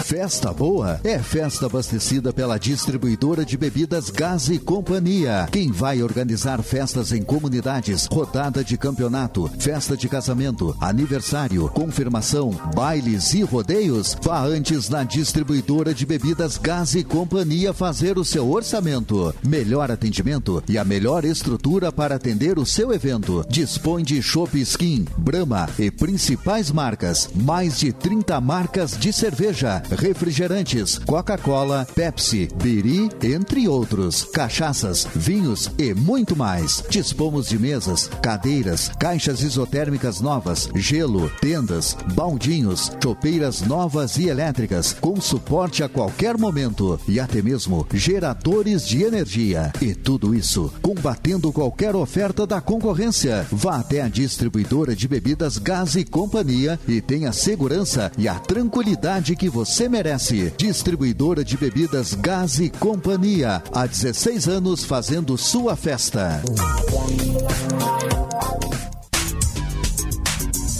Festa boa é festa abastecida pela distribuidora de bebidas Gás e Companhia. Quem vai organizar festas em comunidades, rodada de campeonato, festa de casamento, aniversário, confirmação, bailes e rodeios, vá antes na distribuidora de bebidas Gás e Companhia fazer o seu orçamento. Melhor atendimento e a melhor estrutura para atender o seu evento. Dispõe de Shop Skin, Brahma e principais marcas. Mais de 30 marcas de cerveja refrigerantes, Coca-Cola, Pepsi, Biri, entre outros, cachaças, vinhos e muito mais. Dispomos de mesas, cadeiras, caixas isotérmicas novas, gelo, tendas, baldinhos, chopeiras novas e elétricas, com suporte a qualquer momento e até mesmo geradores de energia. E tudo isso combatendo qualquer oferta da concorrência. Vá até a distribuidora de bebidas Gás e Companhia e tenha segurança e a tranquilidade que você merece. Distribuidora de bebidas Gás e Companhia. Há 16 anos fazendo sua festa.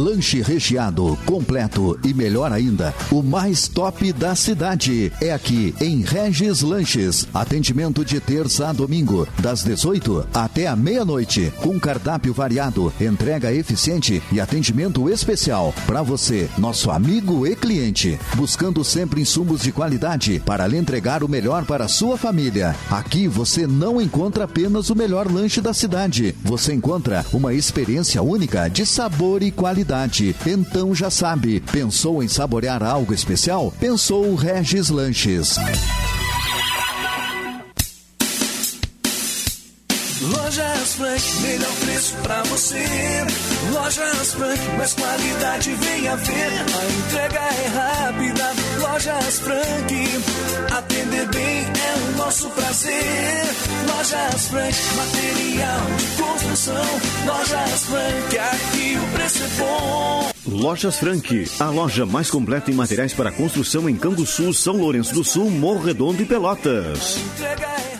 Lanche recheado, completo e melhor ainda, o mais top da cidade. É aqui em Regis Lanches. Atendimento de terça a domingo, das 18 até a meia-noite, com cardápio variado, entrega eficiente e atendimento especial para você, nosso amigo e cliente, buscando sempre insumos de qualidade para lhe entregar o melhor para a sua família. Aqui você não encontra apenas o melhor lanche da cidade, você encontra uma experiência única de sabor e qualidade. Então já sabe, pensou em saborear algo especial? Pensou Regis Lanches. Lojas Frank, melhor preço pra você. Lojas Frank, mais qualidade venha ver. A entrega é rápida. Lojas Frank, atender bem é o nosso prazer. Lojas Frank, material de construção. Lojas Frank, aqui o preço é bom. Lojas Frank, a loja mais completa em materiais para construção em Canguçu, São Lourenço do Sul, Morro Redondo e Pelotas. Entrega é.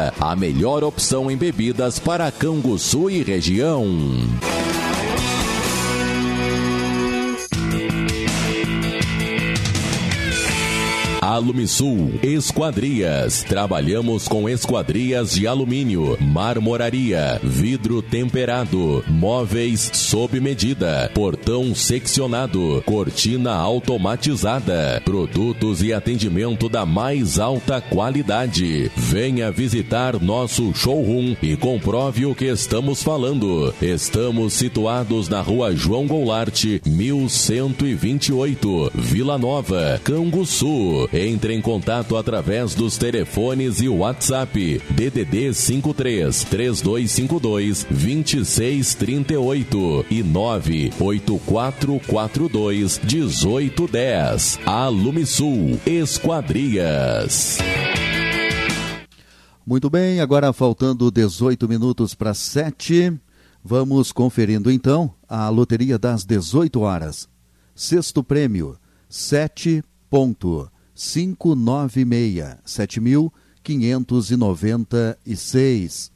A melhor opção em bebidas para Canguçu e região. Alumisul Esquadrias. Trabalhamos com esquadrias de alumínio, marmoraria, vidro temperado, móveis sob medida, portão seccionado, cortina automatizada, produtos e atendimento da mais alta qualidade. Venha visitar nosso showroom e comprove o que estamos falando. Estamos situados na rua João Goulart, 1128, Vila Nova, Canguçu. Entre em contato através dos telefones e WhatsApp DDD 53 3252 2638 e 98442 1810. Alumisul Esquadrias. Muito bem, agora faltando 18 minutos para 7, vamos conferindo então a loteria das 18 horas. Sexto prêmio, 7.596, 7.596.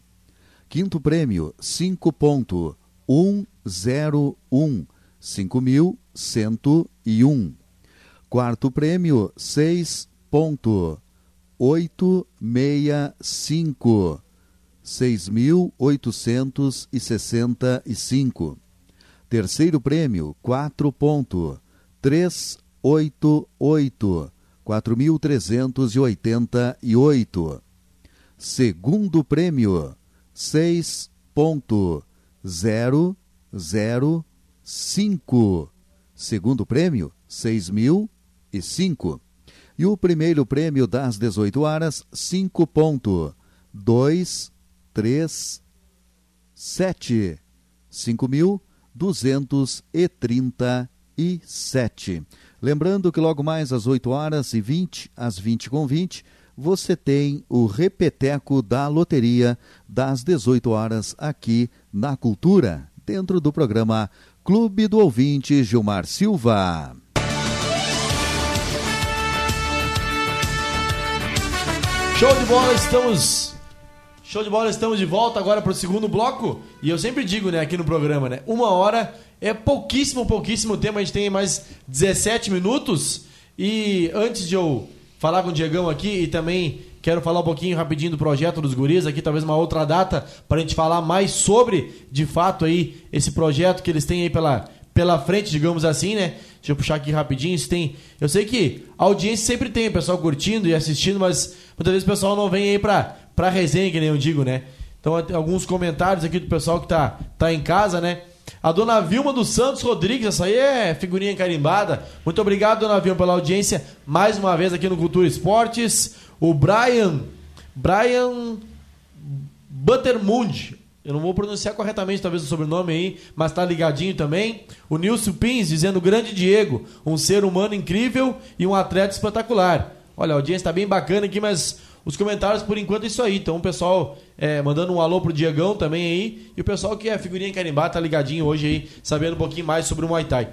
Quinto prêmio, 5.101, 5.101. Quarto prêmio, 6.865, 6.865. Terceiro prêmio, 4.388, 4.388. Segundo prêmio, 6.005. Segundo prêmio, 6.005. E o primeiro prêmio das 18 horas, 5.237. 5.237. Lembrando que logo mais às 8 horas e 20, às 20 com 20, você tem o repeteco da loteria das 18 horas aqui na Cultura, dentro do programa Clube do Ouvinte Gilmar Silva. Show de bola, estamos. Show de bola, estamos de volta agora para o segundo bloco. E eu sempre digo, né, aqui no programa, né? Uma hora é pouquíssimo, pouquíssimo tempo. A gente tem mais 17 minutos. E antes de eu falar com o Diegão aqui e também quero falar um pouquinho rapidinho do projeto dos guris aqui, talvez uma outra data para a gente falar mais sobre, de fato, aí esse projeto que eles têm aí pela, pela frente, digamos assim, né? Deixa eu puxar aqui rapidinho. Se tem, eu sei que a audiência sempre tem, o pessoal curtindo e assistindo, mas muitas vezes o pessoal não vem aí pra, pra resenha, que nem eu digo, né? Então, alguns comentários aqui do pessoal que tá, tá em casa, né? A dona Vilma dos Santos Rodrigues, essa aí é figurinha carimbada. Muito obrigado, dona Vilma, pela audiência mais uma vez aqui no Cultura Esportes. O Brian, Brian Buttermund, Eu não vou pronunciar corretamente, talvez, o sobrenome aí, mas tá ligadinho também. O Nilson Pins dizendo: Grande Diego, um ser humano incrível e um atleta espetacular. Olha, a audiência está bem bacana aqui, mas os comentários por enquanto é isso aí. Então o pessoal é, mandando um alô pro Diegão também aí. E o pessoal que é figurinha carimbada tá ligadinho hoje aí, sabendo um pouquinho mais sobre o Muay Thai.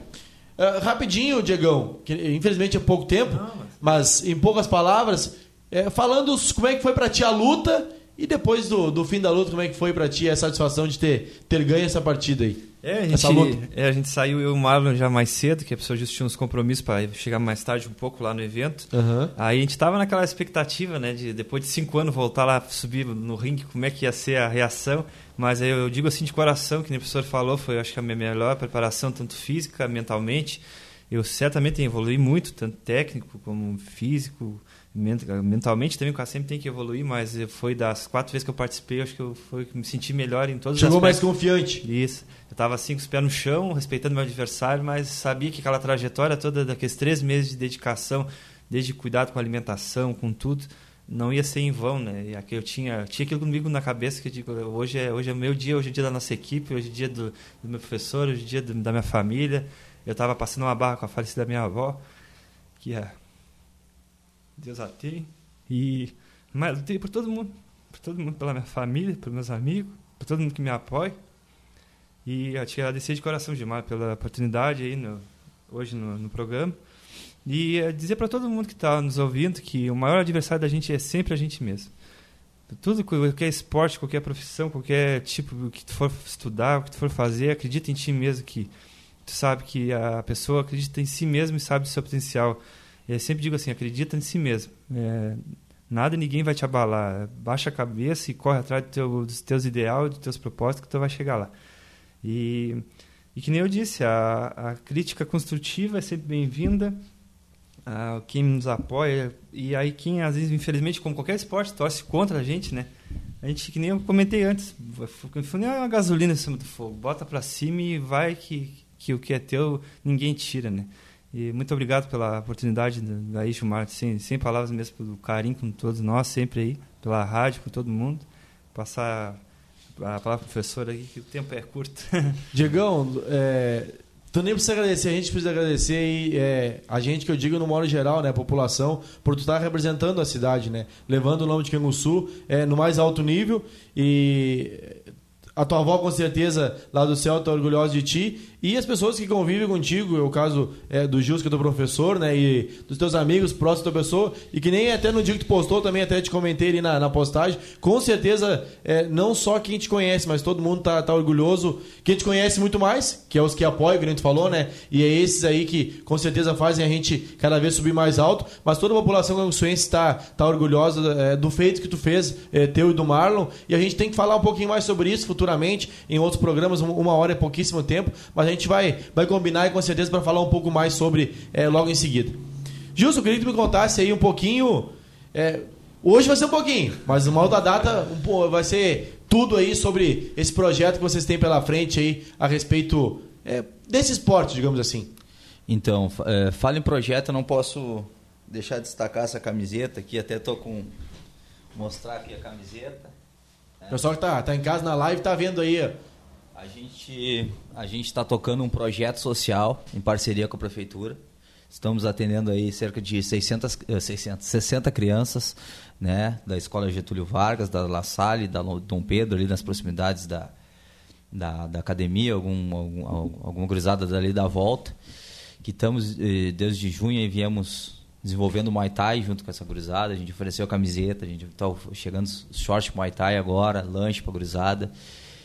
Uh, rapidinho, Diegão, que infelizmente é pouco tempo, Não, mas... mas... em poucas palavras, é, falando como é que foi para ti a luta e depois do, do fim da luta, como é que foi para ti a satisfação de ter, ter ganho essa partida aí? É, a gente, é, a gente saiu eu e o Marlon já mais cedo, que a pessoa já tinha uns compromissos para chegar mais tarde um pouco lá no evento. Uhum. Aí a gente tava naquela expectativa, né, de depois de cinco anos voltar lá, subir no ringue, como é que ia ser a reação. Mas eu, eu digo assim de coração, que nem o professor falou, foi acho que a minha melhor preparação, tanto física, mentalmente. Eu certamente evoluí muito, tanto técnico como físico, mentalmente também o sempre tem que evoluir, mas foi das quatro vezes que eu participei, acho que eu foi me senti melhor em todos Chegou os mais confiante. Isso. Eu estava assim com os pés no chão, respeitando meu adversário, mas sabia que aquela trajetória toda daqueles três meses de dedicação, desde cuidado com a alimentação, com tudo, não ia ser em vão, né? E aqui eu tinha, tinha aquilo comigo na cabeça que eu digo, hoje é, hoje é meu dia, hoje é dia da nossa equipe, hoje é dia do, do meu professor, hoje é dia do, da minha família. Eu estava passando uma barra com a falecida minha avó, que é Deus tem. E mas lutei por todo mundo, por todo mundo, pela minha família, pelos meus amigos, por todo mundo que me apoia. E eu te agradecer de coração demais pela oportunidade aí no, hoje no, no programa. E é dizer para todo mundo que está nos ouvindo que o maior adversário da gente é sempre a gente mesmo. Tudo, qualquer esporte, qualquer profissão, qualquer tipo que tu for estudar, o que tu for fazer, acredita em ti mesmo que tu sabe que a pessoa acredita em si mesmo e sabe do seu potencial. Eu sempre digo assim, acredita em si mesmo. É, nada ninguém vai te abalar. Baixa a cabeça e corre atrás do teu, dos teus ideais, dos teus propósitos que tu vai chegar lá. E, e que nem eu disse, a, a crítica construtiva é sempre bem-vinda. quem nos apoia e aí quem às vezes infelizmente como qualquer esporte torce contra a gente né a gente que nem eu comentei antes nem uma gasolina em cima do fogo bota para cima e vai que que o que é teu ninguém tira né e muito obrigado pela oportunidade da Eixo Marte, sem, sem palavras mesmo, pelo carinho com todos nós, sempre aí, pela rádio, com todo mundo. Passar a palavra para professor aqui, que o tempo é curto. Diegão, é, tu nem precisa agradecer, a gente precisa agradecer e, é, a gente que eu digo no modo geral, né, a população, por tu estar representando a cidade, né, levando o nome de Canguçu é, no mais alto nível e a tua avó com certeza lá do céu está orgulhosa de ti e as pessoas que convivem contigo, é o caso é, do Gil, que é teu professor, né? E dos teus amigos próximos da tua pessoa, e que nem até no dia que tu postou também, até te comentei ali na, na postagem, com certeza, é, não só quem te conhece, mas todo mundo tá, tá orgulhoso. Quem te conhece muito mais, que é os que apoiam, que a gente falou, né? E é esses aí que com certeza fazem a gente cada vez subir mais alto, mas toda a população ganguçuense está tá orgulhosa é, do feito que tu fez, é, teu e do Marlon, e a gente tem que falar um pouquinho mais sobre isso futuramente, em outros programas, uma hora é pouquíssimo tempo, mas a gente vai, vai combinar e com certeza para falar um pouco mais sobre é, logo em seguida. Gilson, eu queria que tu me contasse aí um pouquinho. É, hoje vai ser um pouquinho, mas uma outra data um, vai ser tudo aí sobre esse projeto que vocês têm pela frente aí a respeito é, desse esporte, digamos assim. Então, é, fala em projeto, não posso deixar de destacar essa camiseta aqui, até tô com mostrar aqui a camiseta. O pessoal que tá, tá em casa na live tá vendo aí a gente a gente está tocando um projeto social em parceria com a prefeitura. Estamos atendendo aí cerca de 600, 600 60 crianças, né, da Escola Getúlio Vargas, da La Salle, da Dom Pedro, ali nas proximidades da, da, da academia, algum, algum, alguma gurizada dali da volta. Que estamos, eh, desde junho, e viemos desenvolvendo Muay Thai junto com essa gurizada. A gente ofereceu a camiseta, a gente está chegando short Muay Thai agora, lanche para gurizada.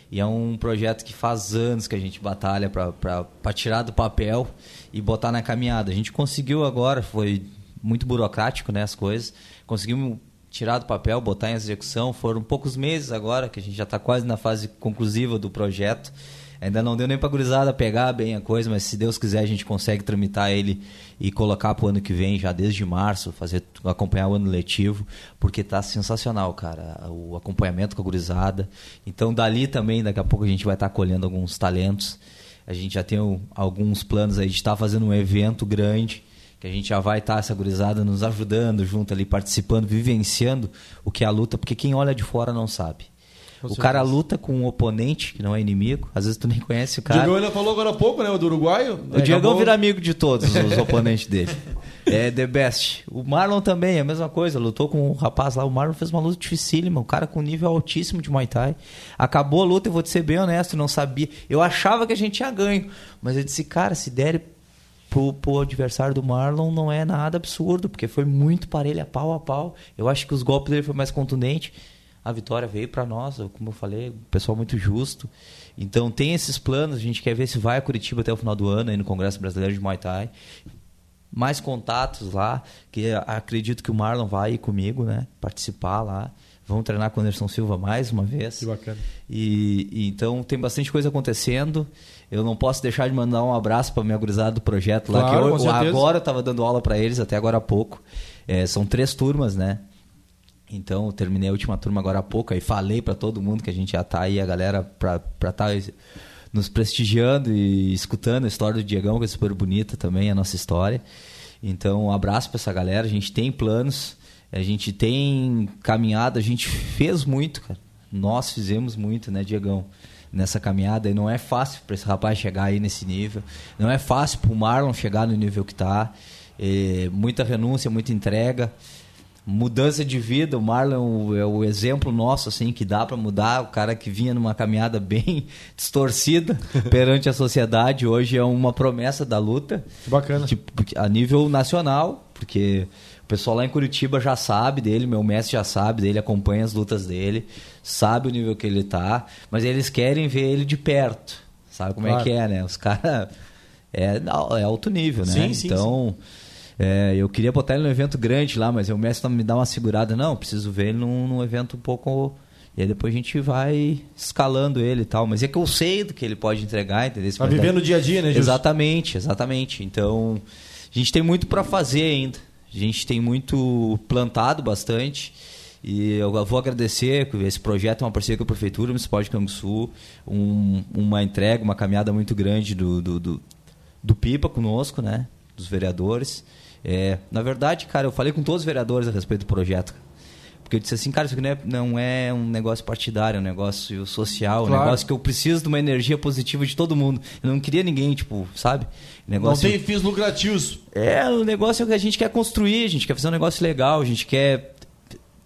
E é um projeto que faz anos que a gente batalha para tirar do papel e botar na caminhada. A gente conseguiu agora, foi muito burocrático né, as coisas, conseguimos tirar do papel, botar em execução. Foram poucos meses agora, que a gente já está quase na fase conclusiva do projeto. Ainda não deu nem para gurizada pegar bem a coisa, mas se Deus quiser a gente consegue tramitar ele e colocar para o ano que vem, já desde março, fazer acompanhar o ano letivo, porque tá sensacional, cara, o acompanhamento com a gurizada. Então dali também, daqui a pouco a gente vai estar tá colhendo alguns talentos. A gente já tem alguns planos aí de estar tá fazendo um evento grande que a gente já vai estar tá, essa gurizada nos ajudando junto ali, participando, vivenciando o que é a luta, porque quem olha de fora não sabe. O certeza. cara luta com um oponente que não é inimigo. Às vezes tu nem conhece o cara. Diego ainda falou agora há pouco, né? O do Uruguaio. O Diegão vira amigo de todos os oponentes dele. É the best. O Marlon também é a mesma coisa. Lutou com o rapaz lá. O Marlon fez uma luta dificílima. O cara com nível altíssimo de Muay Thai. Acabou a luta, eu vou te ser bem honesto, não sabia. Eu achava que a gente tinha ganho. Mas eu disse, cara, se der pro, pro adversário do Marlon, não é nada absurdo. Porque foi muito parelho, pau a pau. Eu acho que os golpes dele foi mais contundente. A vitória veio para nós, como eu falei, o pessoal muito justo. Então tem esses planos, a gente quer ver se vai a Curitiba até o final do ano, aí no Congresso Brasileiro de Muay Thai. Mais contatos lá, que acredito que o Marlon vai ir comigo, né? Participar lá. Vamos treinar com o Anderson Silva mais uma vez. Que bacana. E, e então tem bastante coisa acontecendo. Eu não posso deixar de mandar um abraço para minha gurizada do projeto lá, Claro, que eu, agora eu estava dando aula para eles até agora há pouco. É, são três turmas, né? Então, terminei a última turma agora há pouco, aí falei para todo mundo que a gente já tá aí, a galera, para estar tá nos prestigiando e escutando a história do Diegão, que é super bonita também, a nossa história. Então, um abraço para essa galera, a gente tem planos, a gente tem caminhado, a gente fez muito, cara. Nós fizemos muito, né, Diegão? Nessa caminhada, e não é fácil para esse rapaz chegar aí nesse nível, não é fácil para o Marlon chegar no nível que tá. É, muita renúncia, muita entrega mudança de vida. O Marlon é o exemplo nosso, assim, que dá para mudar. O cara que vinha numa caminhada bem distorcida perante a sociedade, hoje é uma promessa da luta. Que bacana. Tipo, a nível nacional, porque o pessoal lá em Curitiba já sabe dele, meu mestre já sabe dele, acompanha as lutas dele, sabe o nível que ele tá, mas eles querem ver ele de perto. Sabe como Claro. é que é, né? Os caras. É, é alto nível, né? Sim, sim, então. É, eu queria botar ele num evento grande lá, mas o mestre me dá uma segurada. Não, preciso ver ele num, num evento um pouco. E aí depois a gente vai escalando ele e tal. Mas é que eu sei do que ele pode entregar, entendeu? Viver dar- no dia a dia, né, Gilson? Exatamente, exatamente. Então, a gente tem muito para fazer ainda. A gente tem muito plantado bastante. E eu vou agradecer, esse projeto é uma parceria com a Prefeitura Municipal de Canguçu, um, uma entrega, uma caminhada muito grande do, do, do, do Pipa conosco, né? Dos vereadores. É, na verdade, cara, eu falei com todos os vereadores a respeito do projeto. Porque eu disse assim, cara, isso aqui não é, não é um negócio partidário, é um negócio social, um Claro. negócio que eu preciso de uma energia positiva de todo mundo. Eu não queria ninguém, tipo, sabe? Não Negócio... tem fins lucrativos. É, o negócio é que a gente quer construir, a gente quer fazer um negócio legal, a gente quer.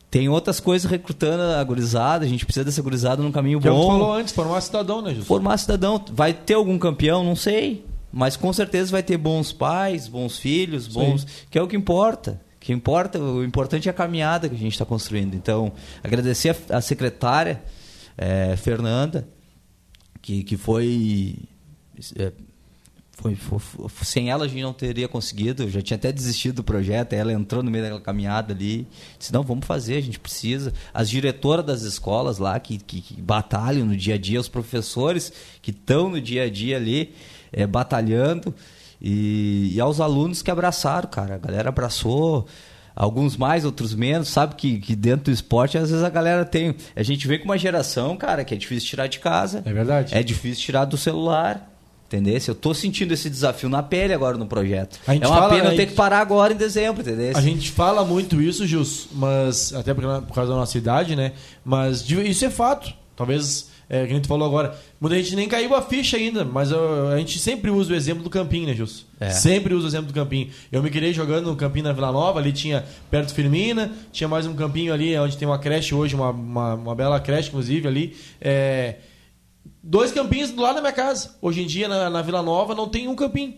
Tem outras coisas recrutando a gurizada, a gente precisa dessa gurizada num caminho Que é o que bom. tu falou antes, formar cidadão, né, Gilson? Formar cidadão. Vai ter algum campeão? Não sei. Mas com certeza vai ter bons pais, bons filhos, bons. Que é o que importa. O que importa, o importante é a caminhada que a gente está construindo. Então, agradecer a, a secretária eh, Fernanda, que, que foi, eh, foi, foi- foi- Sem ela a gente não teria conseguido. Eu já tinha até desistido do projeto. Ela entrou no meio daquela caminhada ali. Disse: não, vamos fazer, a gente precisa. As diretoras das escolas lá que, que, que batalham no dia a dia, os professores que estão no dia a dia ali eh, batalhando. E, e aos alunos que abraçaram, cara. A galera abraçou. Alguns mais, outros menos. Sabe que, que dentro do esporte, às vezes a galera tem. A gente vem com uma geração, cara, que é difícil tirar de casa. É verdade. É difícil tirar do celular. Entendeu? Eu tô sentindo esse desafio na pele agora no projeto. A gente é uma fala- pena eu ter que parar agora em dezembro, entendeu? A gente fala muito isso, Gilson, mas até porque, por causa da nossa idade, né? Mas isso é fato. Talvez, é, que a gente falou agora, muita gente nem caiu a ficha ainda, mas eu- a gente sempre usa o exemplo do Campinho, né, Gilson? É. Sempre usa o exemplo do Campinho. Eu me criei jogando no Campinho na Vila Nova, ali tinha perto Firmina, tinha mais um campinho ali, onde tem uma creche hoje, uma, uma, uma bela creche, inclusive, ali. É, dois campinhos do lado da minha casa. Hoje em dia, na, na Vila Nova, não tem um campinho.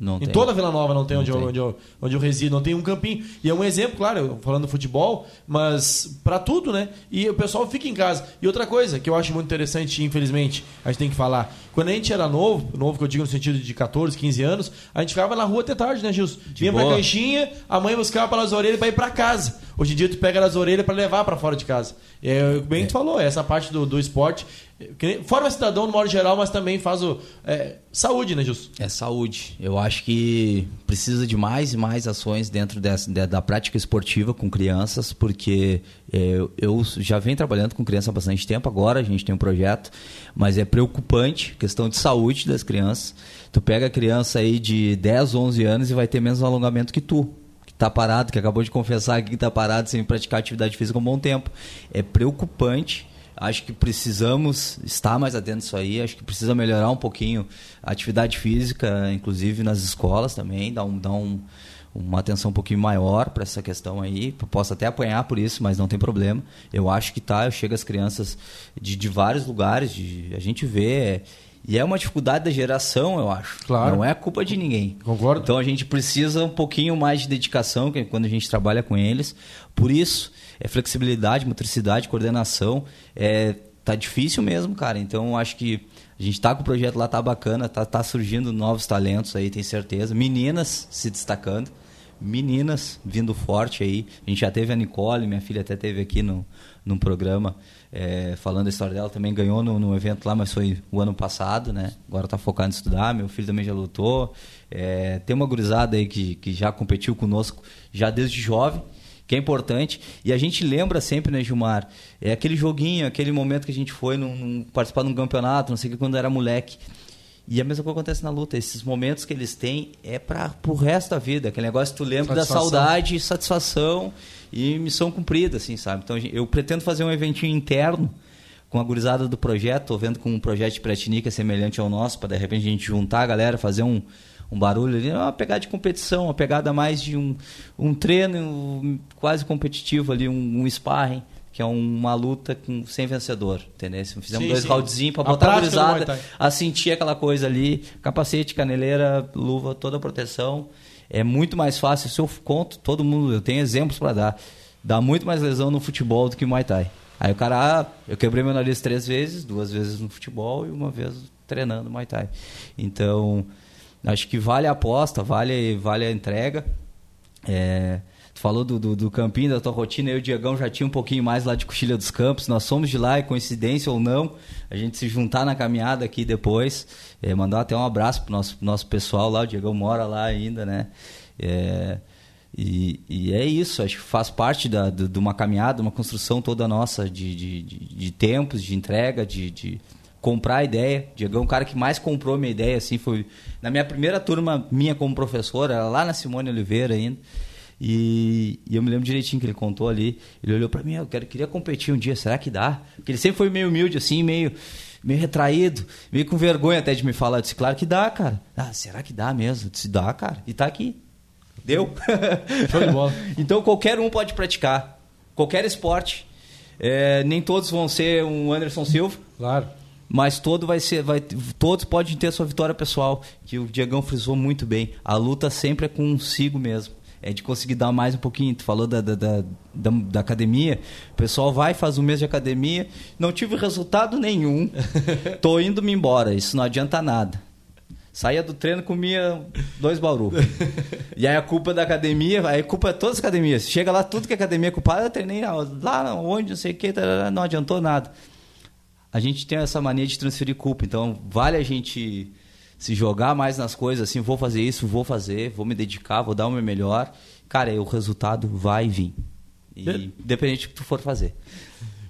Não Em tem. toda a Vila Nova não tem, Não onde, tem. Eu, onde, eu, onde eu resido, não tem um campinho. E é um exemplo, claro, falando do futebol, mas pra tudo, né? E o pessoal fica em casa. E outra coisa que eu acho muito interessante, infelizmente, a gente tem que falar. Quando a gente era novo, novo que eu digo no sentido de 14, 15 anos, a gente ficava na rua até tarde, né, Gilson? Vinha pra caixinha, a mãe buscava pelas orelhas pra ir pra casa. Hoje em dia tu pega nas orelhas pra levar pra fora de casa. É, bem tu falou, essa parte do, do esporte. Forma cidadão no modo geral, mas também faz o. é, saúde, né, Gilson? É saúde. Eu acho que precisa de mais e mais ações dentro dessa, da, da prática esportiva com crianças, porque é, eu, já venho trabalhando com criança há bastante tempo, agora a gente tem um projeto, mas é preocupante, questão de saúde das crianças. Tu pega a criança aí de 10, 11 anos e vai ter menos alongamento que tu. Tá parado, que acabou de confessar aqui que tá parado sem praticar atividade física há um bom tempo. É preocupante Acho que precisamos estar mais atento disso aí. Acho que precisa melhorar um pouquinho a atividade física, inclusive nas escolas também, dar, um, dar um, uma atenção um pouquinho maior para essa questão aí. Posso até apanhar por isso, mas não tem problema. Eu acho que tá. Eu chego às crianças de, de vários lugares, de, a gente vê. E é uma dificuldade da geração, eu acho. Claro. Não é culpa de ninguém. Concordo. Então a gente precisa um pouquinho mais de dedicação que- quando a gente trabalha com eles. Por isso, é flexibilidade, motricidade, coordenação. É, tá difícil mesmo, cara. Então acho que a gente tá com o projeto lá, tá bacana, tá, tá surgindo novos talentos aí, tenho certeza. Meninas se destacando. Meninas vindo forte aí. A gente já teve a Nicole, minha filha até teve aqui no, num programa é, falando a história dela. Também ganhou no, no evento lá, mas foi o ano passado, né? Agora tá focado em estudar. Meu filho também já lutou. É, tem uma gurizada aí que, que já competiu conosco já desde jovem que é importante. E a gente lembra sempre, né, Gilmar? É aquele joguinho, aquele momento que a gente foi num, num- participar de um campeonato, não sei o que, quando era moleque. E a mesma coisa acontece na luta. Esses momentos que eles têm é para pro resto da vida. Aquele negócio que tu lembra da saudade, satisfação e missão cumprida, assim, sabe? Então eu pretendo fazer um eventinho interno com a gurizada do projeto. Tô vendo com um projeto de pré-tinica semelhante ao nosso, para de repente a gente juntar a galera, fazer um, um barulho ali, uma pegada de competição, uma pegada mais de um, um treino quase competitivo ali, um, um sparring, que é uma luta com, sem vencedor, entendeu? Fizemos Sim, dois roundzinhos para botar a gurizada a sentir aquela coisa ali, capacete, caneleira, luva, toda a proteção. É muito mais fácil, se eu conto, todo mundo, eu tenho exemplos para dar, dá muito mais lesão no futebol do que Muay Thai. Aí o cara, ah, eu quebrei meu nariz três vezes, duas vezes no futebol e uma vez treinando Muay Thai. Então, acho que vale a aposta, vale, vale a entrega. É, tu falou do, do, do campinho, da tua rotina, eu e o Diegão já tinha um pouquinho mais lá de Coxilha dos Campos, nós somos de lá, e coincidência ou não, a gente se juntar na caminhada aqui depois, é, mandar até um abraço pro nosso, nosso pessoal lá, o Diegão mora lá ainda, né? É, e, e é isso, acho que faz parte da, do- de uma caminhada, uma construção toda nossa de, de, de, de tempos, de entrega, de, de comprar a ideia. Diegão, é um cara que mais comprou minha ideia, assim, foi na minha primeira turma minha como professor, era lá na Simone Oliveira ainda. E, e eu me lembro direitinho que ele contou ali. Ele olhou pra mim, eu quero, queria competir um dia, será que dá? Porque ele sempre foi meio humilde, assim, meio, meio retraído, meio com vergonha até de me falar. Eu disse, claro que dá, cara. Ah, será que dá mesmo? Eu disse, dá, cara. E tá aqui. Deu? Show de bola. então qualquer um pode praticar. Qualquer esporte. É, nem todos vão ser um Anderson Silva. Claro. Mas todo vai ser, vai, todos podem ter a sua vitória pessoal, que o Diegão frisou muito bem. A luta sempre é consigo mesmo. É de conseguir dar mais um pouquinho. Tu falou da, da, da, da, da academia. O pessoal vai, faz um mês de academia. Não tive resultado nenhum. Tô indo me embora. Isso não adianta nada. Saía do treino, comia dois bauru. e aí a culpa da academia, aí a culpa é todas as academias. Chega lá, tudo que a academia é culpada, eu treinei lá onde, não sei o que, não adiantou nada a gente tem essa mania de transferir culpa. Então, vale a gente se jogar mais nas coisas, assim, vou fazer isso, vou fazer, vou me dedicar, vou dar o meu melhor. Cara, o resultado vai vir. E independente do que tu for fazer.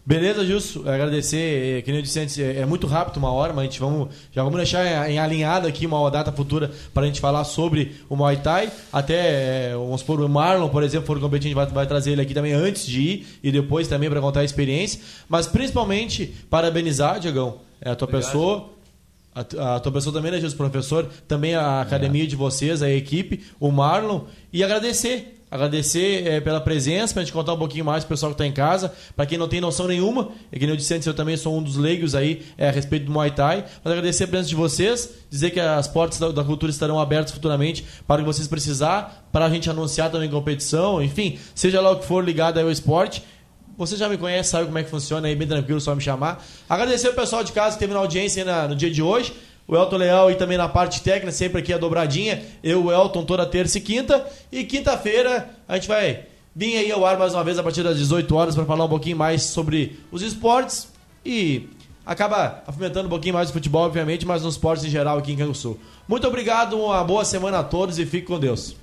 Beleza, Gilson. Agradecer, eh, que nem eu disse antes, é é muito rápido uma hora, mas a gente vamos, já vamos deixar em, alinhado aqui uma data futura para a gente falar sobre o Muay Thai. Até, eh, vamos supor, o Marlon, por exemplo, for competir, a gente vai, vai trazer ele aqui também antes de ir e depois também para contar a experiência. Mas principalmente, parabenizar, Diegão, é a tua pessoa. A, a tua pessoa também, né, Gilson, professor? Também a academia de vocês, a equipe, o Marlon. E agradecer. Agradecer eh, pela presença, pra gente contar um pouquinho mais pro pessoal que tá em casa. Pra quem não tem noção nenhuma, é que nem eu disse antes, eu também sou um dos leigos aí eh, a respeito do Muay Thai. Mas agradecer a presença de vocês, dizer que as portas da, da cultura estarão abertas futuramente para o que vocês precisar, para a gente anunciar também competição, enfim, seja lá o que for ligado ao esporte. Você já me conhece, sabe como é que funciona aí, bem tranquilo, só me chamar. Agradecer o pessoal de casa que teve na audiência na- no dia de hoje. O Elton Leal e também na parte técnica, sempre aqui a dobradinha. Eu, o Elton, toda terça e quinta. E quinta-feira a gente vai vir aí ao ar mais uma vez a partir das 18 horas para falar um pouquinho mais sobre os esportes e acaba afomentando um pouquinho mais o futebol, obviamente, mas nos esportes em geral aqui em Canguçu. Muito obrigado, uma boa semana a todos e fique com Deus.